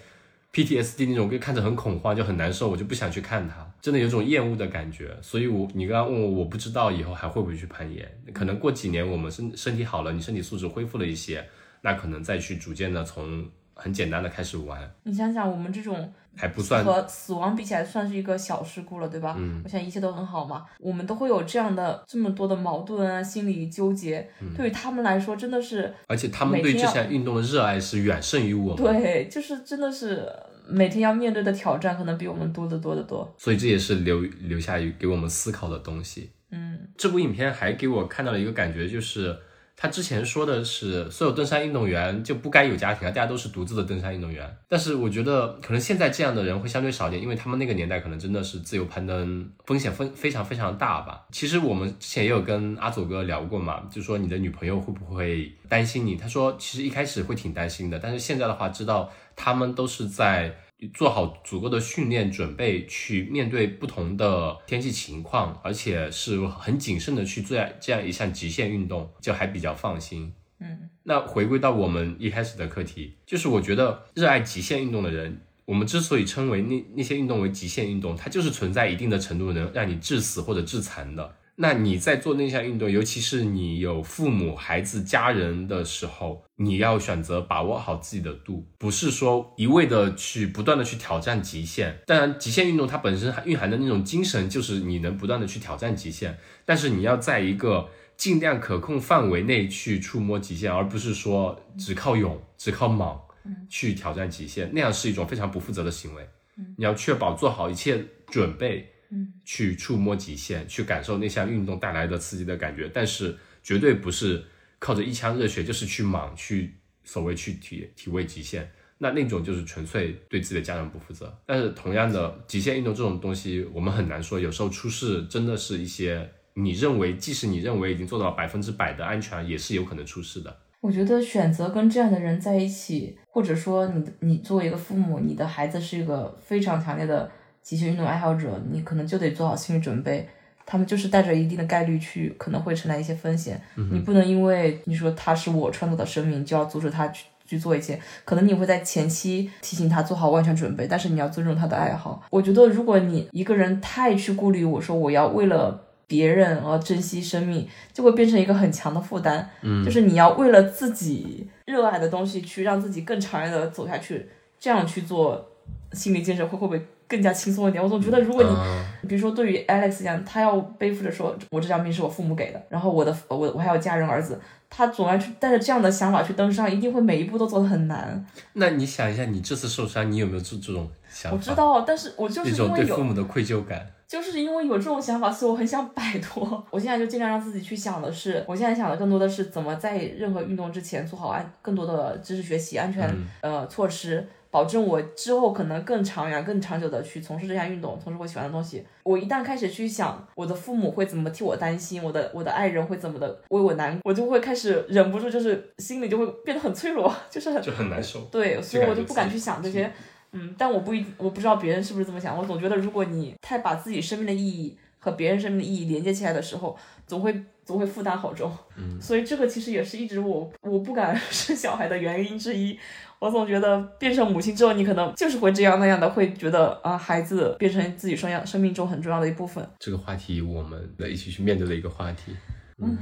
PTSD 那种，就看着很恐慌，就很难受，我就不想去看它，真的有种厌恶的感觉。所以我你刚刚问我，我不知道以后还会不会去攀岩，可能过几年我们身身体好了，你身体素质恢复了一些，那可能再去逐渐的从很简单的开始玩，你想想，我们这种还不算和死亡比起来，算是一个小事故了，对吧？嗯，我想一切都很好嘛。我们都会有这样的这么多的矛盾啊，心理纠结，对于他们来说真的是，而且他们对这项运动的热爱是远胜于我们。对，就是真的是每天要面对的挑战，可能比我们多得多得多。所以这也是留留下给我们思考的东西。嗯，这部影片还给我看到了一个感觉，就是。他之前说的是，所有登山运动员就不该有家庭啊，大家都是独自的登山运动员。但是我觉得，可能现在这样的人会相对少点，因为他们那个年代可能真的是自由攀登风险非非常非常大吧。其实我们之前也有跟阿佐哥聊过嘛，就说你的女朋友会不会担心你？他说其实一开始会挺担心的，但是现在的话知道他们都是在。做好足够的训练准备，去面对不同的天气情况，而且是很谨慎的去做这样一项极限运动，就还比较放心。嗯，那回归到我们一开始的课题，就是我觉得热爱极限运动的人，我们之所以称为那那些运动为极限运动，它就是存在一定的程度能让你致死或者致残的。那你在做那项运动，尤其是你有父母、孩子、家人的时候，你要选择把握好自己的度，不是说一味的去不断的去挑战极限。当然，极限运动它本身蕴含的那种精神，就是你能不断的去挑战极限，但是你要在一个尽量可控范围内去触摸极限，而不是说只靠勇、只靠莽去挑战极限，那样是一种非常不负责的行为。你要确保做好一切准备。嗯，去触摸极限，去感受那项运动带来的刺激的感觉，但是绝对不是靠着一腔热血，就是去莽去所谓去体体味极限，那那种就是纯粹对自己的家人不负责。但是同样的，极限运动这种东西，我们很难说，有时候出事真的是一些你认为，即使你认为已经做到百分之百的安全，也是有可能出事的。我觉得选择跟这样的人在一起，或者说你你作为一个父母，你的孩子是一个非常强烈的。极限运动爱好者，你可能就得做好心理准备，他们就是带着一定的概率去，可能会承担一些风险。你不能因为你说他是我创造的生命，就要阻止他去去做一些。可能你会在前期提醒他做好万全准备，但是你要尊重他的爱好。我觉得，如果你一个人太去顾虑，我说我要为了别人而珍惜生命，就会变成一个很强的负担。嗯，就是你要为了自己热爱的东西去让自己更长远的走下去，这样去做心理建设会会不会？更加轻松一点。我总觉得，如果你，比如说对于 Alex 讲，他要背负着说，我这条命是我父母给的，然后我的我我还有家人儿子，他总要去带着这样的想法去登山，一定会每一步都走得很难。那你想一下，你这次受伤，你有没有这这种想法？我知道，但是我就是因为有父母的愧疚感，就是因为有这种想法，所以我很想摆脱。我现在就尽量让自己去想的是，我现在想的更多的是怎么在任何运动之前做好安更多的知识学习、安全呃措施。保证我之后可能更长远、更长久的去从事这项运动，从事我喜欢的东西。我一旦开始去想我的父母会怎么替我担心，我的我的爱人会怎么的为我难，我就会开始忍不住，就是心里就会变得很脆弱，就是很就很难受。对，所以我就不敢去想这些。嗯，但我不一我不知道别人是不是这么想。我总觉得如果你太把自己生命的意义和别人生命的意义连接起来的时候，总会总会负担好重。嗯，所以这个其实也是一直我我不敢 生小孩的原因之一。我总觉得变成母亲之后，你可能就是会这样那样的，会觉得啊，孩子变成自己生养生命中很重要的一部分。这个话题，我们的一起去面对的一个话题。嗯，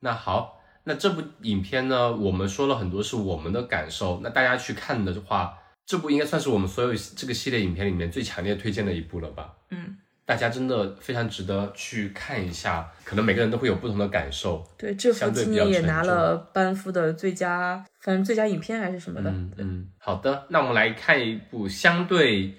那好，那这部影片呢，我们说了很多是我们的感受。那大家去看的话，这部应该算是我们所有这个系列影片里面最强烈推荐的一部了吧？嗯。大家真的非常值得去看一下，可能每个人都会有不同的感受。对，这部今年也拿了班夫的最佳，反正最佳影片还是什么的。嗯嗯，好的，那我们来看一部相对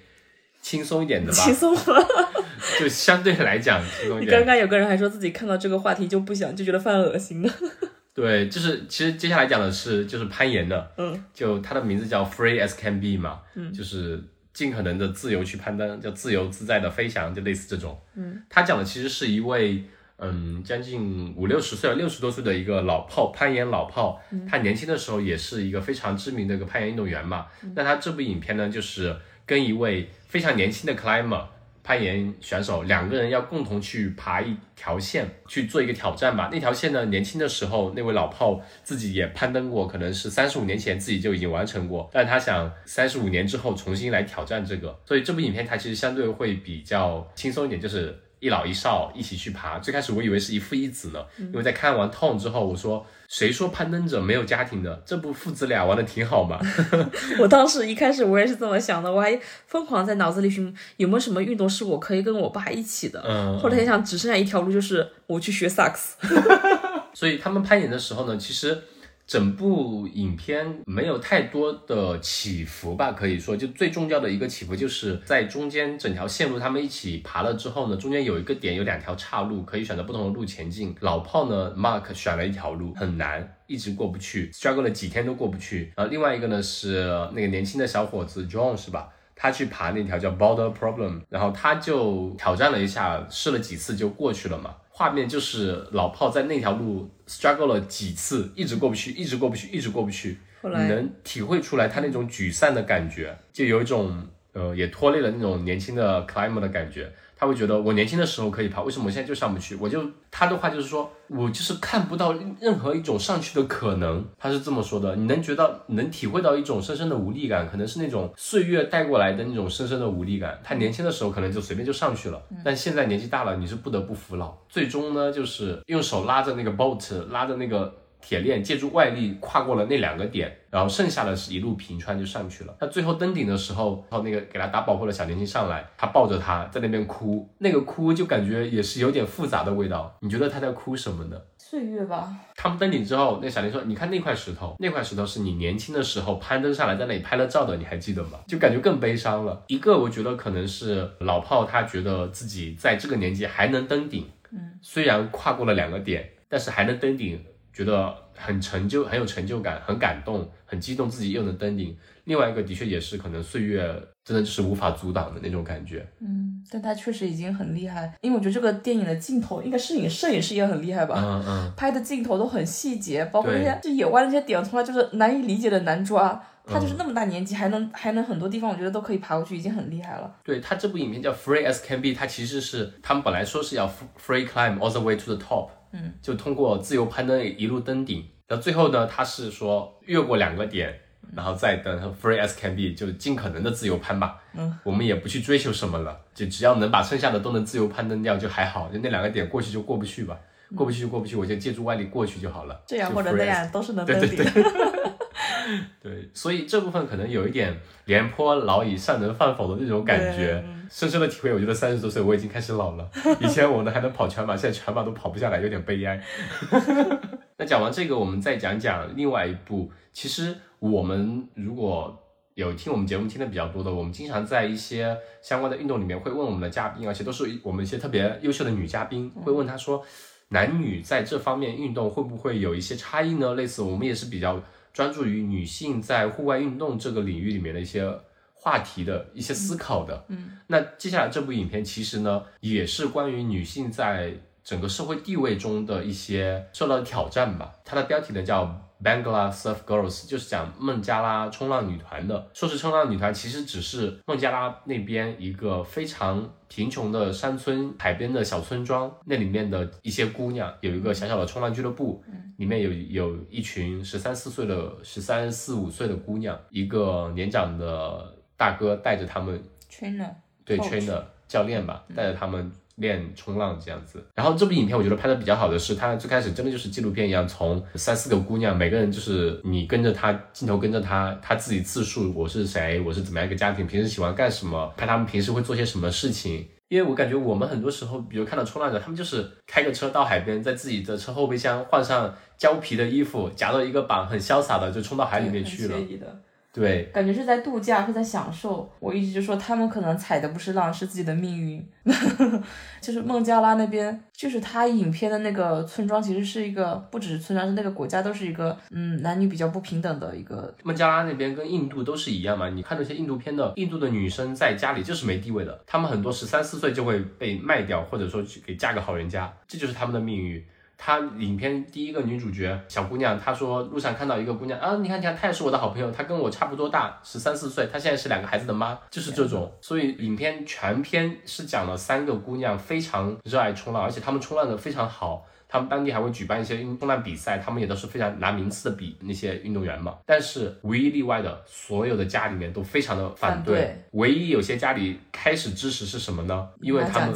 轻松一点的吧。轻松了，就相对来讲轻松一点。刚刚有个人还说自己看到这个话题就不想，就觉得犯恶心的。对，就是其实接下来讲的是就是攀岩的，嗯，就它的名字叫 Free as Can Be 嘛，嗯，就是。尽可能的自由去攀登，叫自由自在的飞翔，就类似这种。嗯，他讲的其实是一位，嗯，将近五六十岁、六十多岁的一个老炮，攀岩老炮。他年轻的时候也是一个非常知名的一个攀岩运动员嘛。那他这部影片呢，就是跟一位非常年轻的 climber 攀岩选手两个人要共同去爬一条线，去做一个挑战吧。那条线呢，年轻的时候那位老炮自己也攀登过，可能是三十五年前自己就已经完成过，但他想三十五年之后重新来挑战这个。所以这部影片它其实相对会比较轻松一点，就是一老一少一起去爬。最开始我以为是一父一子呢，因为在看完《痛》之后，我说。谁说攀登者没有家庭的？这不父子俩玩的挺好吗？我当时一开始我也是这么想的，我还疯狂在脑子里寻有没有什么运动是我可以跟我爸一起的。嗯，后来想只剩下一条路，就是我去学萨克斯。所以他们攀岩的时候呢，其实。整部影片没有太多的起伏吧，可以说，就最重要的一个起伏就是在中间整条线路他们一起爬了之后呢，中间有一个点有两条岔路，可以选择不同的路前进。老炮呢，Mark 选了一条路很难，一直过不去，struggle 了几天都过不去。然后另外一个呢是那个年轻的小伙子 John 是吧？他去爬那条叫 Border Problem，然后他就挑战了一下，试了几次就过去了嘛。画面就是老炮在那条路 struggle 了几次，一直过不去，一直过不去，一直过不去。你能体会出来他那种沮丧的感觉，就有一种呃也拖累了那种年轻的 climber 的感觉。他会觉得我年轻的时候可以爬，为什么我现在就上不去？我就他的话就是说我就是看不到任何一种上去的可能，他是这么说的。你能觉得能体会到一种深深的无力感，可能是那种岁月带过来的那种深深的无力感。他年轻的时候可能就随便就上去了，但现在年纪大了，你是不得不服老。最终呢，就是用手拉着那个 boat，拉着那个。铁链借助外力跨过了那两个点，然后剩下的是一路平川就上去了。他最后登顶的时候，然后那个给他打保护的小年轻上来，他抱着他在那边哭，那个哭就感觉也是有点复杂的味道。你觉得他在哭什么呢？岁月吧。他们登顶之后，那小年轻说：“你看那块石头，那块石头是你年轻的时候攀登上来在那里拍了照的，你还记得吗？”就感觉更悲伤了。一个我觉得可能是老炮，他觉得自己在这个年纪还能登顶，嗯，虽然跨过了两个点，但是还能登顶。觉得很成就，很有成就感，很感动，很激动，自己又能登顶。另外一个的确也是可能岁月真的就是无法阻挡的那种感觉。嗯，但他确实已经很厉害，因为我觉得这个电影的镜头，应该摄影摄影师也很厉害吧？嗯嗯，拍的镜头都很细节，包括那些就野外那些点，从来就是难以理解的难抓。他就是那么大年纪还能还能很多地方，我觉得都可以爬过去，已经很厉害了。对他这部影片叫 Free as Can Be，他其实是他们本来说是要 Free Climb all the way to the top，嗯，就通过自由攀登一路登顶。那最后呢，他是说越过两个点，然后再登 free as can be，就尽可能的自由攀吧。嗯，我们也不去追求什么了，就只要能把剩下的都能自由攀登掉就还好。就那两个点过去就过不去吧，过不去就过不去，我就借助外力过去就好了。这样或者那样都是能登顶。对，所以这部分可能有一点廉颇老矣，尚能饭否的那种感觉，深深的体会。我觉得三十多岁我已经开始老了，以前我呢还能跑全马，现在全马都跑不下来，有点悲哀。那讲完这个，我们再讲讲另外一部。其实我们如果有听我们节目听的比较多的，我们经常在一些相关的运动里面会问我们的嘉宾，而且都是我们一些特别优秀的女嘉宾，会问他说，男女在这方面运动会不会有一些差异呢？类似我们也是比较专注于女性在户外运动这个领域里面的一些话题的一些思考的。嗯，那接下来这部影片其实呢，也是关于女性在。整个社会地位中的一些受到的挑战吧。它的标题呢叫 Bangla Surf Girls，就是讲孟加拉冲浪女团的。说是冲浪女团，其实只是孟加拉那边一个非常贫穷的山村海边的小村庄，那里面的一些姑娘有一个小小的冲浪俱乐部，里面有有一群十三四岁的十三四五岁的姑娘，一个年长的大哥带着他们 trainer，对 trainer 教练吧，带着他们。练冲浪这样子，然后这部影片我觉得拍的比较好的是，它最开始真的就是纪录片一样，从三四个姑娘，每个人就是你跟着她，镜头跟着她，她自己自述我是谁，我是怎么样一个家庭，平时喜欢干什么，拍他们平时会做些什么事情。因为我感觉我们很多时候，比如看到冲浪者，他们就是开个车到海边，在自己的车后备箱换上胶皮的衣服，夹着一个板，很潇洒的就冲到海里面去了。对，感觉是在度假，是在享受。我一直就说他们可能踩的不是浪，是自己的命运。就是孟加拉那边，就是他影片的那个村庄，其实是一个不只是村庄，是那个国家都是一个，嗯，男女比较不平等的一个。孟加拉那边跟印度都是一样嘛？你看那些印度片的，印度的女生在家里就是没地位的，她们很多十三四岁就会被卖掉，或者说去给嫁个好人家，这就是他们的命运。她影片第一个女主角小姑娘，她说路上看到一个姑娘啊，你看，你看，她也是我的好朋友，她跟我差不多大，十三四岁，她现在是两个孩子的妈，就是这种。所以影片全篇是讲了三个姑娘非常热爱冲浪，而且她们冲浪的非常好。他们当地还会举办一些冲浪比赛，他们也都是非常拿名次的比那些运动员嘛。但是唯一例外的，所有的家里面都非常的反对。唯一有些家里开始支持是什么呢？因为他们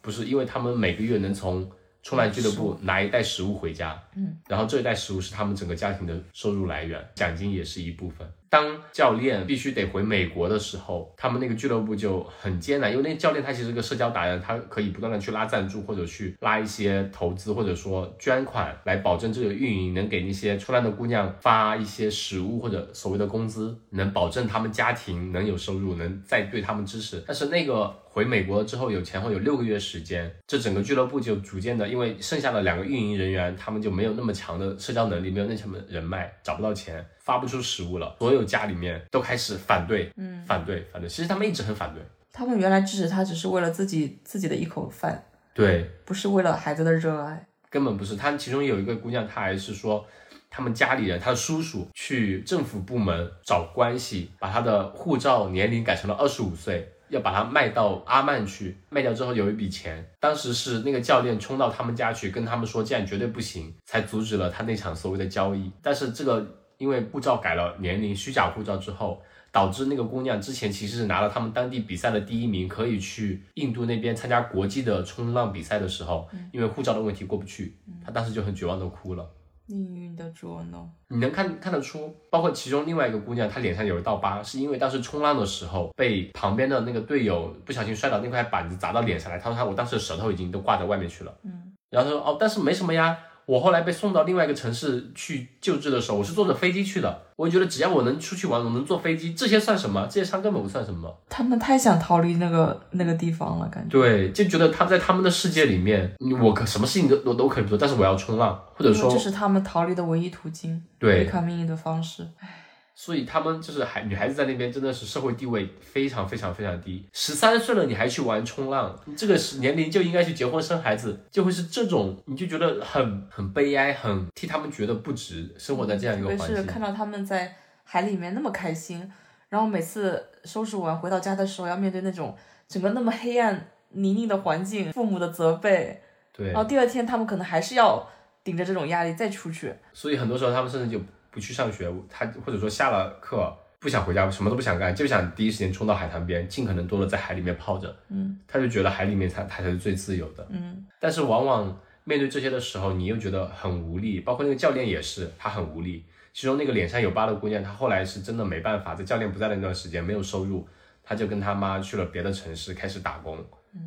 不是，因为他们每个月能从冲浪俱乐部拿一袋食物回家，嗯，然后这一袋食物是他们整个家庭的收入来源，奖金也是一部分。当教练必须得回美国的时候，他们那个俱乐部就很艰难，因为那教练他其实是个社交达人，他可以不断的去拉赞助或者去拉一些投资或者说捐款来保证这个运营能给那些出来的姑娘发一些食物或者所谓的工资，能保证他们家庭能有收入，能再对他们支持。但是那个回美国之后有前后有六个月时间，这整个俱乐部就逐渐的，因为剩下的两个运营人员他们就没有那么强的社交能力，没有那什么人脉，找不到钱。发不出食物了，所有家里面都开始反对，嗯，反对，反对。其实他们一直很反对。他们原来支持他，只是为了自己自己的一口饭，对，不是为了孩子的热爱，根本不是。他其中有一个姑娘，她还是说，他们家里人，他的叔叔去政府部门找关系，把他的护照年龄改成了二十五岁，要把它卖到阿曼去，卖掉之后有一笔钱。当时是那个教练冲到他们家去，跟他们说这样绝对不行，才阻止了他那场所谓的交易。但是这个。因为护照改了年龄，虚假护照之后，导致那个姑娘之前其实是拿了他们当地比赛的第一名，可以去印度那边参加国际的冲浪比赛的时候，因为护照的问题过不去，她当时就很绝望的哭了。命运的捉弄，你能看看得出，包括其中另外一个姑娘，她脸上有一道疤，是因为当时冲浪的时候被旁边的那个队友不小心摔倒那块板子砸到脸上来，她说她我当时舌头已经都挂在外面去了。嗯，然后说哦，但是没什么呀。我后来被送到另外一个城市去救治的时候，我是坐着飞机去的。我觉得只要我能出去玩，我能坐飞机，这些算什么？这些伤根本不算什么。他们太想逃离那个那个地方了，感觉。对，就觉得他在他们的世界里面，我可什么事情都都都可以做，但是我要冲浪，或者说这是他们逃离的唯一途径，对，抗命运的方式。唉。所以他们就是孩女孩子在那边真的是社会地位非常非常非常低。十三岁了你还去玩冲浪，这个是年龄就应该去结婚生孩子，就会是这种，你就觉得很很悲哀，很替他们觉得不值生活在这样一个环境。是看到他们在海里面那么开心，然后每次收拾完回到家的时候，要面对那种整个那么黑暗泥泞的环境，父母的责备，对，然后第二天他们可能还是要顶着这种压力再出去。所以很多时候他们甚至就。不去上学，他或者说下了课不想回家，什么都不想干，就想第一时间冲到海滩边，尽可能多的在海里面泡着。嗯，他就觉得海里面才他才是最自由的。嗯，但是往往面对这些的时候，你又觉得很无力。包括那个教练也是，他很无力。其中那个脸上有疤的姑娘，她后来是真的没办法，在教练不在的那段时间没有收入，她就跟他妈去了别的城市开始打工。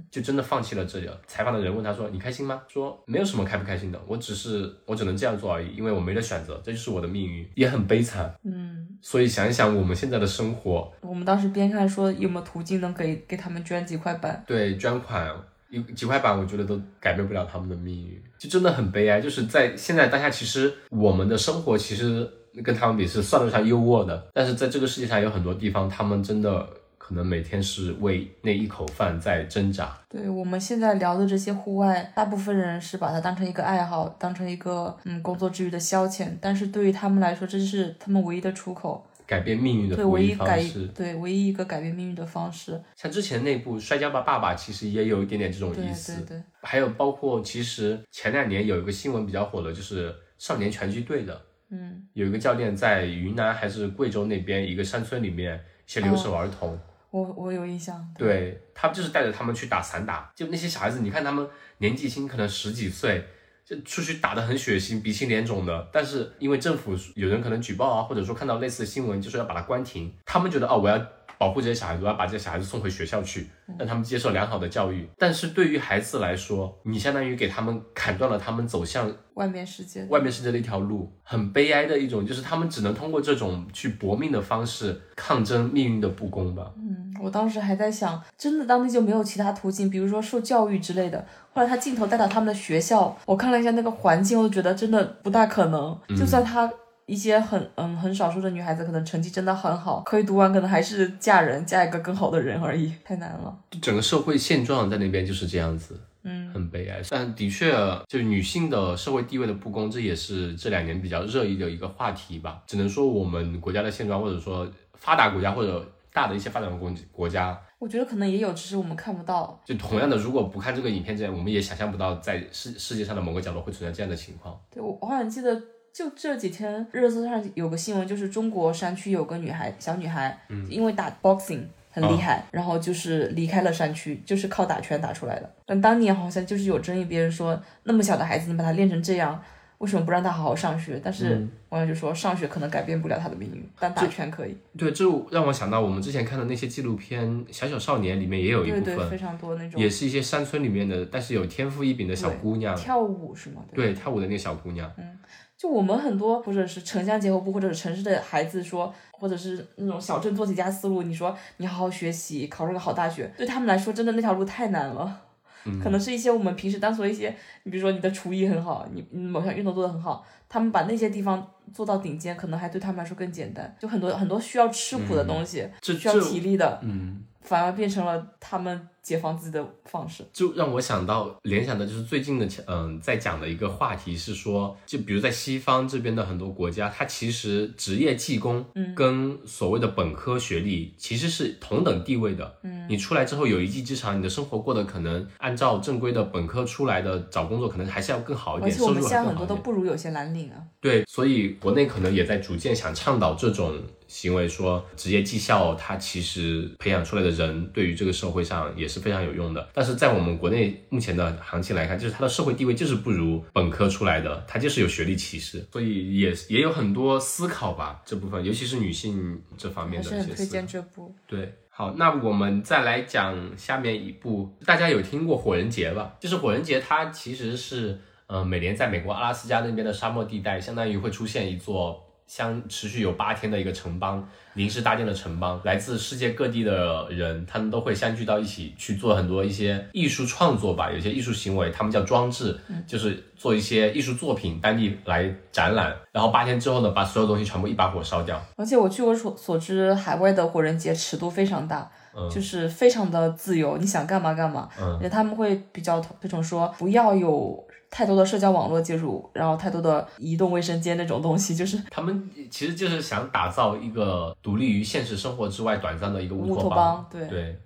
就真的放弃了这个。采访的人问他说：“你开心吗？”说：“没有什么开不开心的，我只是我只能这样做而已，因为我没得选择，这就是我的命运，也很悲惨。”嗯，所以想一想我们现在的生活，我们当时边看说有没有途径能给给他们捐几块板？对，捐款一几块板，我觉得都改变不了他们的命运，就真的很悲哀。就是在现在当下，其实我们的生活其实跟他们比是算得上优渥的，但是在这个世界上有很多地方，他们真的。可能每天是为那一口饭在挣扎。对我们现在聊的这些户外，大部分人是把它当成一个爱好，当成一个嗯工作之余的消遣。但是对于他们来说，这是他们唯一的出口，改变命运的唯一方式。对，唯一一个改变命运的方式。像之前那部《摔跤吧，爸爸》，其实也有一点点这种意思。对对对。还有包括，其实前两年有一个新闻比较火的，就是少年拳击队的。嗯。有一个教练在云南还是贵州那边一个山村里面，一些留守儿童。我我有印象，对他就是带着他们去打散打，就那些小孩子，你看他们年纪轻，可能十几岁，就出去打的很血腥，鼻青脸肿的。但是因为政府有人可能举报啊，或者说看到类似的新闻，就是要把它关停，他们觉得哦，我要。保护这些小孩子，我要把这些小孩子送回学校去，让他们接受良好的教育。但是对于孩子来说，你相当于给他们砍断了他们走向外面世界、外面世界的一条路，很悲哀的一种，就是他们只能通过这种去搏命的方式抗争命运的不公吧。嗯，我当时还在想，真的当地就没有其他途径，比如说受教育之类的。后来他镜头带到他们的学校，我看了一下那个环境，我觉得真的不大可能。就算他。一些很嗯很少数的女孩子可能成绩真的很好，可以读完，可能还是嫁人，嫁一个更好的人而已，太难了。整个社会现状在那边就是这样子，嗯，很悲哀。但的确，就女性的社会地位的不公，这也是这两年比较热议的一个话题吧。只能说我们国家的现状，或者说发达国家或者大的一些发展国国家，我觉得可能也有，只是我们看不到。就同样的，如果不看这个影片，这样我们也想象不到在世世界上的某个角落会存在这样的情况。对我，我好像记得。就这几天热搜上有个新闻，就是中国山区有个女孩，小女孩，因为打 boxing 很厉害，然后就是离开了山区，就是靠打拳打出来的。但当年好像就是有争议，别人说那么小的孩子，你把她练成这样，为什么不让她好好上学？但是网友就说上学可能改变不了她的命运，但打拳可以。对，这让我想到我们之前看的那些纪录片，《小小少年》里面也有一部分，非常多那种，也是一些山村里面的，但是有天赋异禀的小姑娘，跳舞是吗？对，跳舞的那个小姑娘，嗯。就我们很多，或者是城乡结合部，或者是城市的孩子说，或者是那种小镇做题家思路，你说你好好学习，考上个好大学，对他们来说真的那条路太难了。可能是一些我们平时当做一些，你比如说你的厨艺很好，你某项运动做得很好，他们把那些地方做到顶尖，可能还对他们来说更简单。就很多很多需要吃苦的东西，需要体力的，嗯，反而变成了他们。解放自己的方式，就让我想到联想的，就是最近的，嗯，在讲的一个话题是说，就比如在西方这边的很多国家，它其实职业技工，嗯，跟所谓的本科学历其实是同等地位的，嗯，你出来之后有一技之长，你的生活过得可能按照正规的本科出来的找工作，可能还是要更好一点，而且我们现在很多都不如有些蓝领啊。对，所以国内可能也在逐渐想倡导这种行为，说职业技校它其实培养出来的人对于这个社会上也是。是非常有用的，但是在我们国内目前的行情来看，就是它的社会地位就是不如本科出来的，它就是有学历歧视，所以也也有很多思考吧这部分，尤其是女性这方面的。还是很推荐这部。对，好，那我们再来讲下面一部，大家有听过火人节吧？就是火人节，它其实是呃每年在美国阿拉斯加那边的沙漠地带，相当于会出现一座。相持续有八天的一个城邦，临时搭建的城邦，来自世界各地的人，他们都会相聚到一起去做很多一些艺术创作吧，有些艺术行为，他们叫装置，就是做一些艺术作品，当地来展览，然后八天之后呢，把所有东西全部一把火烧掉。而且我据我所所知，海外的火人节尺度非常大，就是非常的自由，你想干嘛干嘛，而且他们会比较推崇说不要有。太多的社交网络介入，然后太多的移动卫生间那种东西，就是他们其实就是想打造一个独立于现实生活之外短暂的一个乌托邦。对对，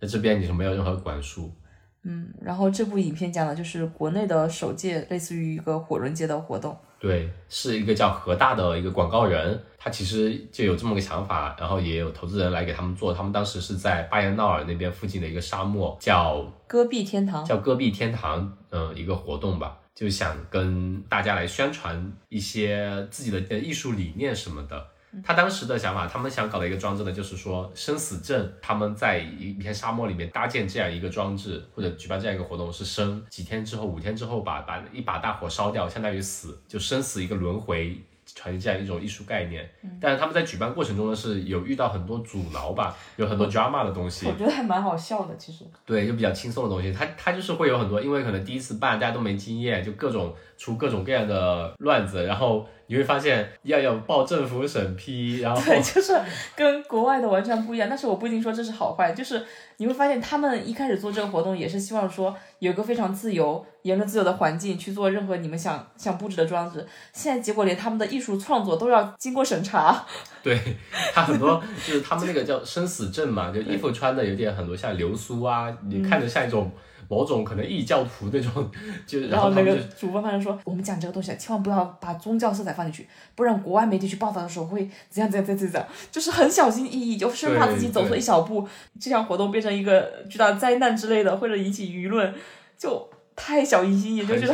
在这边你是没有任何管束。嗯，然后这部影片讲的就是国内的首届类似于一个火人节的活动。对，是一个叫何大的一个广告人，他其实就有这么个想法，然后也有投资人来给他们做。他们当时是在巴彦淖尔那边附近的一个沙漠，叫戈壁天堂，叫戈壁天堂，嗯，一个活动吧，就想跟大家来宣传一些自己的艺术理念什么的。他当时的想法，他们想搞的一个装置呢，就是说生死阵，他们在一片沙漠里面搭建这样一个装置，或者举办这样一个活动，是生几天之后，五天之后把把一把大火烧掉，相当于死，就生死一个轮回。传递这样一种艺术概念，但是他们在举办过程中呢是有遇到很多阻挠吧，有很多 drama 的东西。我觉得还蛮好笑的，其实。对，就比较轻松的东西。他他就是会有很多，因为可能第一次办，大家都没经验，就各种出各种各样的乱子，然后你会发现要要报政府审批，然后对，就是跟国外的完全不一样。但是我不一定说这是好坏，就是你会发现他们一开始做这个活动也是希望说有个非常自由。言论自由的环境去做任何你们想想布置的装置，现在结果连他们的艺术创作都要经过审查。对他很多就是他们那个叫生死证嘛，就衣服穿的有点很多像流苏啊，你看着像一种某种可能异教徒那种，就然后那个主播反正说，我们讲这个东西千万不要把宗教色彩放进去，不然国外媒体去报道的时候会怎样怎样怎样怎样，就是很小心翼翼，就生怕自己走错一小步，这项活动变成一个巨大灾难之类的，或者引起舆论，就。太小心，也就觉得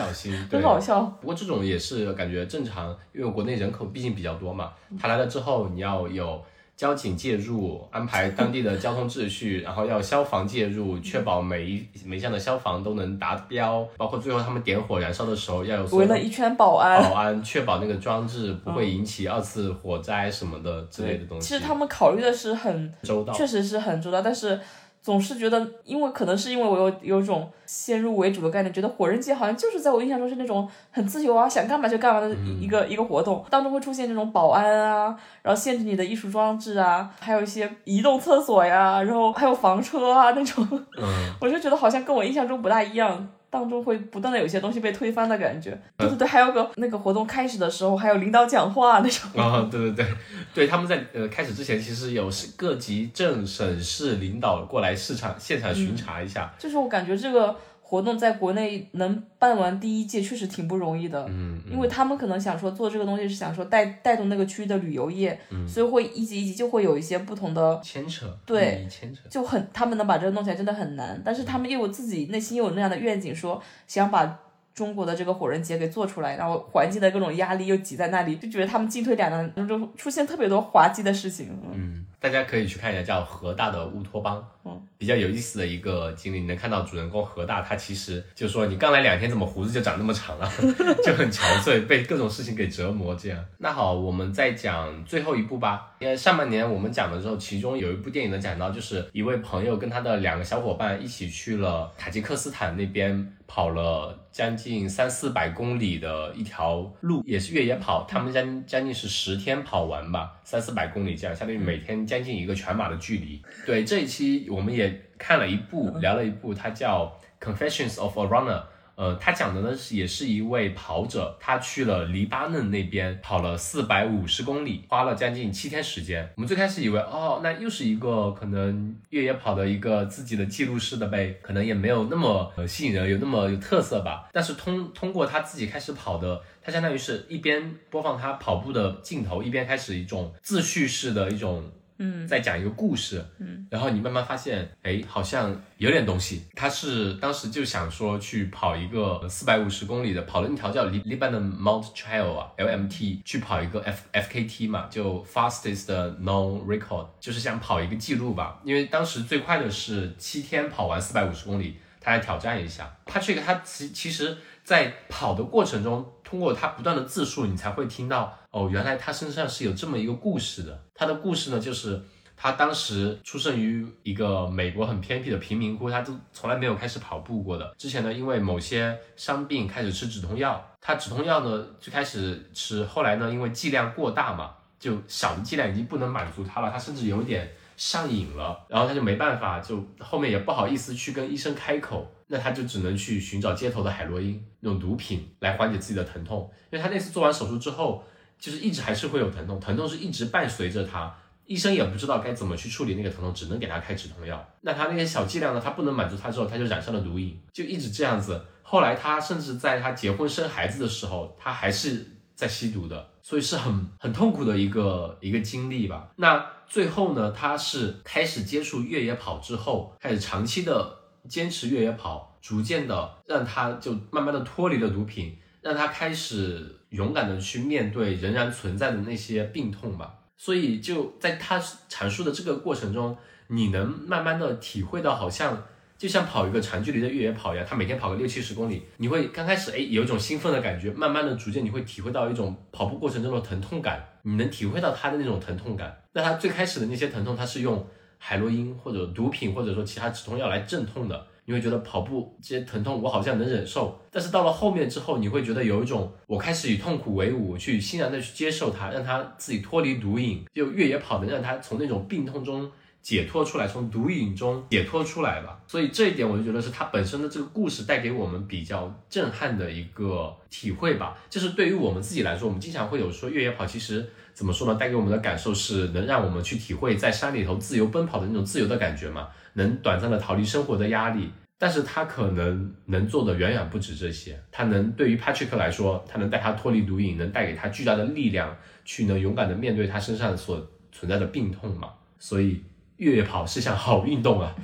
很好笑。不过这种也是感觉正常，因为国内人口毕竟比较多嘛。他来了之后，你要有交警介入，安排当地的交通秩序，然后要消防介入，确保每一每项的消防都能达标。包括最后他们点火燃烧的时候，要有围了一圈保安，保安确保那个装置不会引起二次火灾什么的之类的东西。其实他们考虑的是很周到，确实是很周到，但是。总是觉得，因为可能是因为我有有种先入为主的概念，觉得火人节好像就是在我印象中是那种很自由啊，想干嘛就干嘛的一个、一个活动，当中会出现这种保安啊，然后限制你的艺术装置啊，还有一些移动厕所呀，然后还有房车啊那种，我就觉得好像跟我印象中不大一样。当中会不断的有些东西被推翻的感觉，对对对，还有个那个活动开始的时候，还有领导讲话那种。啊，对对对，对，他们在呃开始之前，其实有各级政、省市领导过来市场现场巡查一下。就是我感觉这个。活动在国内能办完第一届确实挺不容易的，嗯，因为他们可能想说做这个东西是想说带带动那个区域的旅游业，嗯，所以会一级一级就会有一些不同的牵扯，对，牵扯。就很他们能把这个弄起来真的很难，但是他们又有自己内心又有那样的愿景，说想把。中国的这个火人节给做出来，然后环境的各种压力又挤在那里，就觉得他们进退两难，就出现特别多滑稽的事情。嗯，大家可以去看一下叫河大的乌托邦，嗯，比较有意思的一个经历。你能看到主人公河大，他其实就说你刚来两天，怎么胡子就长那么长了，就很憔悴，被各种事情给折磨这样。那好，我们再讲最后一部吧。因为上半年我们讲的时候，其中有一部电影呢讲到，就是一位朋友跟他的两个小伙伴一起去了塔吉克斯坦那边。跑了将近三四百公里的一条路，也是越野跑，他们将将近是十天跑完吧，三四百公里这样，相当于每天将近一个全马的距离。对，这一期我们也看了一部，聊了一部，它叫《Confessions of a Runner》。呃，他讲的呢是也是一位跑者，他去了黎巴嫩那边跑了四百五十公里，花了将近七天时间。我们最开始以为，哦，那又是一个可能越野跑的一个自己的记录式的呗，可能也没有那么呃吸引人，有那么有特色吧。但是通通过他自己开始跑的，他相当于是一边播放他跑步的镜头，一边开始一种自叙式的一种。嗯，在讲一个故事，嗯，然后你慢慢发现，哎，好像有点东西。他是当时就想说去跑一个四百五十公里的，跑了一条叫 Lebanon Mount Trail 啊，LMT，去跑一个 F FKT 嘛，就 Fastest Known Record，就是想跑一个记录吧。因为当时最快的是七天跑完四百五十公里，他来挑战一下。Patrick 他其其实在跑的过程中，通过他不断的自述，你才会听到。哦，原来他身上是有这么一个故事的。他的故事呢，就是他当时出生于一个美国很偏僻的贫民窟，他都从来没有开始跑步过的。之前呢，因为某些伤病开始吃止痛药，他止痛药呢就开始吃，后来呢因为剂量过大嘛，就小的剂量已经不能满足他了，他甚至有点上瘾了，然后他就没办法，就后面也不好意思去跟医生开口，那他就只能去寻找街头的海洛因那种毒品来缓解自己的疼痛，因为他那次做完手术之后。就是一直还是会有疼痛，疼痛是一直伴随着他，医生也不知道该怎么去处理那个疼痛，只能给他开止痛药。那他那些小剂量呢，他不能满足他之后，他就染上了毒瘾，就一直这样子。后来他甚至在他结婚生孩子的时候，他还是在吸毒的，所以是很很痛苦的一个一个经历吧。那最后呢，他是开始接触越野跑之后，开始长期的坚持越野跑，逐渐的让他就慢慢的脱离了毒品，让他开始。勇敢的去面对仍然存在的那些病痛吧。所以就在他阐述的这个过程中，你能慢慢的体会到，好像就像跑一个长距离的越野跑一样，他每天跑个六七十公里，你会刚开始哎有一种兴奋的感觉，慢慢的逐渐你会体会到一种跑步过程中的疼痛感，你能体会到他的那种疼痛感。那他最开始的那些疼痛，他是用海洛因或者毒品或者说其他止痛药来镇痛的。你会觉得跑步这些疼痛我好像能忍受，但是到了后面之后，你会觉得有一种我开始以痛苦为伍，去欣然的去接受它，让它自己脱离毒瘾，就越野跑能让它从那种病痛中解脱出来，从毒瘾中解脱出来吧。所以这一点我就觉得是他本身的这个故事带给我们比较震撼的一个体会吧。就是对于我们自己来说，我们经常会有说越野跑其实怎么说呢？带给我们的感受是能让我们去体会在山里头自由奔跑的那种自由的感觉嘛。能短暂的逃离生活的压力，但是他可能能做的远远不止这些。他能对于 Patrick 来说，他能带他脱离毒瘾，能带给他巨大的力量，去能勇敢的面对他身上所存在的病痛嘛？所以越野跑是项好运动啊。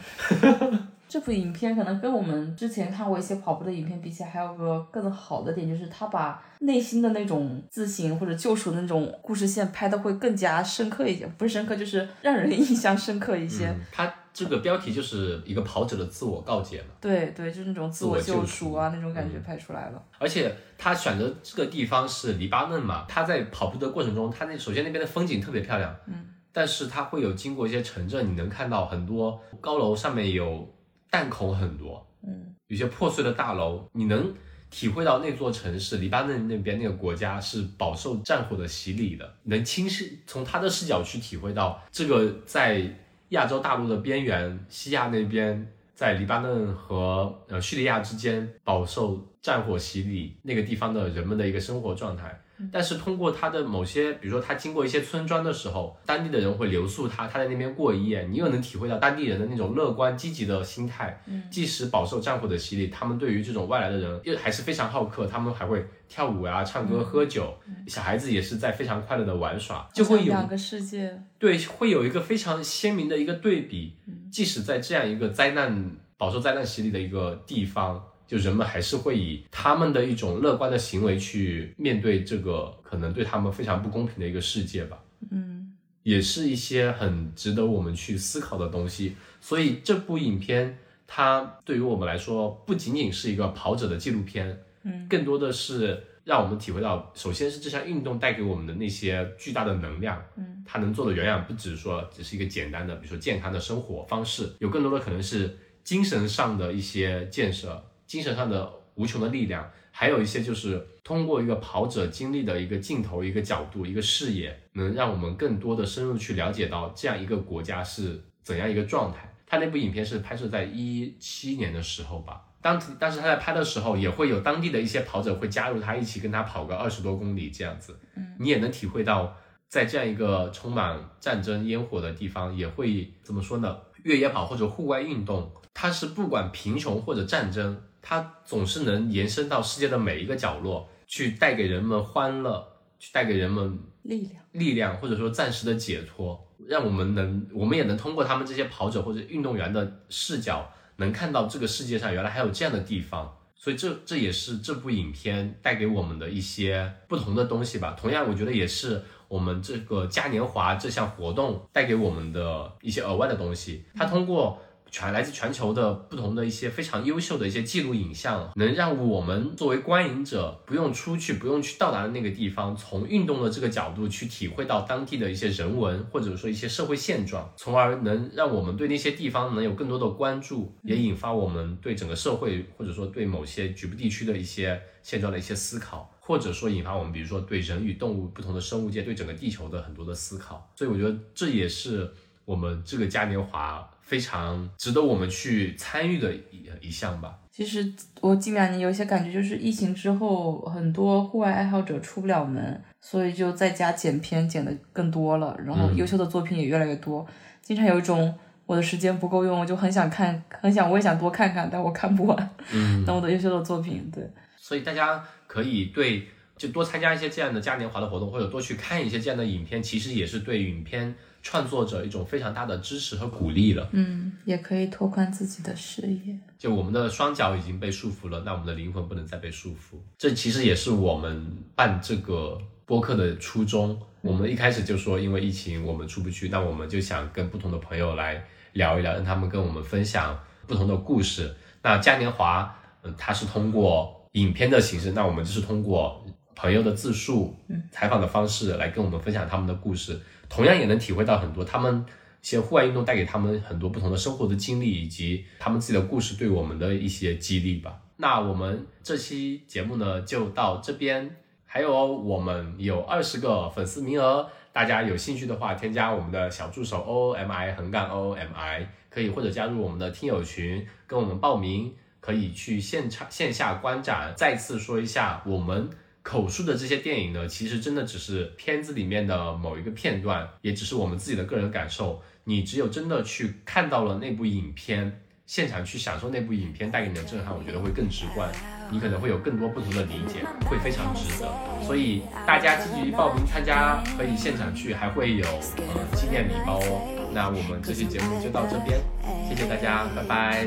这部影片可能跟我们之前看过一些跑步的影片比起来，还有个更好的点，就是他把内心的那种自省或者救赎的那种故事线拍的会更加深刻一些，不是深刻，就是让人印象深刻一些。他这个标题就是一个跑者的自我告诫嘛。对对，就是那种自我救赎啊那种感觉拍出来了。而且他选择这个地方是黎巴嫩嘛，他在跑步的过程中，他那首先那边的风景特别漂亮。嗯。但是它会有经过一些城镇，你能看到很多高楼上面有弹孔很多，嗯，有些破碎的大楼，你能体会到那座城市黎巴嫩那边那个国家是饱受战火的洗礼的，能亲视从他的视角去体会到这个在亚洲大陆的边缘西亚那边。在黎巴嫩和呃叙利亚之间饱受战火洗礼，那个地方的人们的一个生活状态。但是通过他的某些，比如说他经过一些村庄的时候，当地的人会留宿他，他在那边过一夜，你又能体会到当地人的那种乐观积极的心态。嗯，即使饱受战火的洗礼，他们对于这种外来的人又还是非常好客，他们还会跳舞啊、唱歌、喝酒，小孩子也是在非常快乐的玩耍，就会有两个世界。对，会有一个非常鲜明的一个对比。即使在这样一个灾难饱受灾难洗礼的一个地方。就人们还是会以他们的一种乐观的行为去面对这个可能对他们非常不公平的一个世界吧。嗯，也是一些很值得我们去思考的东西。所以这部影片它对于我们来说不仅仅是一个跑者的纪录片，嗯，更多的是让我们体会到，首先是这项运动带给我们的那些巨大的能量，嗯，它能做的远远不止说只是一个简单的，比如说健康的生活方式，有更多的可能是精神上的一些建设。精神上的无穷的力量，还有一些就是通过一个跑者经历的一个镜头、一个角度、一个视野，能让我们更多的深入去了解到这样一个国家是怎样一个状态。他那部影片是拍摄在一七年的时候吧，当当时他在拍的时候，也会有当地的一些跑者会加入他一起跟他跑个二十多公里这样子。嗯，你也能体会到，在这样一个充满战争烟火的地方，也会怎么说呢？越野跑或者户外运动，它是不管贫穷或者战争。它总是能延伸到世界的每一个角落，去带给人们欢乐，去带给人们力量，力量或者说暂时的解脱，让我们能，我们也能通过他们这些跑者或者运动员的视角，能看到这个世界上原来还有这样的地方。所以这这也是这部影片带给我们的一些不同的东西吧。同样，我觉得也是我们这个嘉年华这项活动带给我们的一些额外的东西。它通过。全来自全球的不同的一些非常优秀的一些记录影像，能让我们作为观影者不用出去，不用去到达的那个地方，从运动的这个角度去体会到当地的一些人文或者说一些社会现状，从而能让我们对那些地方能有更多的关注，也引发我们对整个社会或者说对某些局部地区的一些现状的一些思考，或者说引发我们比如说对人与动物不同的生物界对整个地球的很多的思考。所以我觉得这也是我们这个嘉年华。非常值得我们去参与的一一项吧。其实我近两年有一些感觉，就是疫情之后，很多户外爱好者出不了门，所以就在家剪片剪的更多了，然后优秀的作品也越来越多。经常有一种我的时间不够用，我就很想看，很想我也想多看看，但我看不完。嗯，那我的优秀的作品，对。所以大家可以对就多参加一些这样的嘉年华的活动，或者多去看一些这样的影片，其实也是对影片。创作者一种非常大的支持和鼓励了，嗯，也可以拓宽自己的视野。就我们的双脚已经被束缚了，那我们的灵魂不能再被束缚。这其实也是我们办这个播客的初衷。我们一开始就说，因为疫情我们出不去，那我们就想跟不同的朋友来聊一聊，让他们跟我们分享不同的故事。那嘉年华，嗯，它是通过影片的形式，那我们就是通过朋友的自述、采访的方式来跟我们分享他们的故事。同样也能体会到很多他们一些户外运动带给他们很多不同的生活的经历，以及他们自己的故事对我们的一些激励吧。那我们这期节目呢就到这边，还有我们有二十个粉丝名额，大家有兴趣的话，添加我们的小助手 O O M I 横杠 O O M I，可以或者加入我们的听友群跟我们报名，可以去现场线下观展。再次说一下我们。口述的这些电影呢，其实真的只是片子里面的某一个片段，也只是我们自己的个人感受。你只有真的去看到了那部影片，现场去享受那部影片带给你的震撼，我觉得会更直观。你可能会有更多不同的理解，会非常值得。所以大家积极报名参加，可以现场去，还会有呃纪念礼包哦。那我们这期节目就到这边，谢谢大家，拜拜。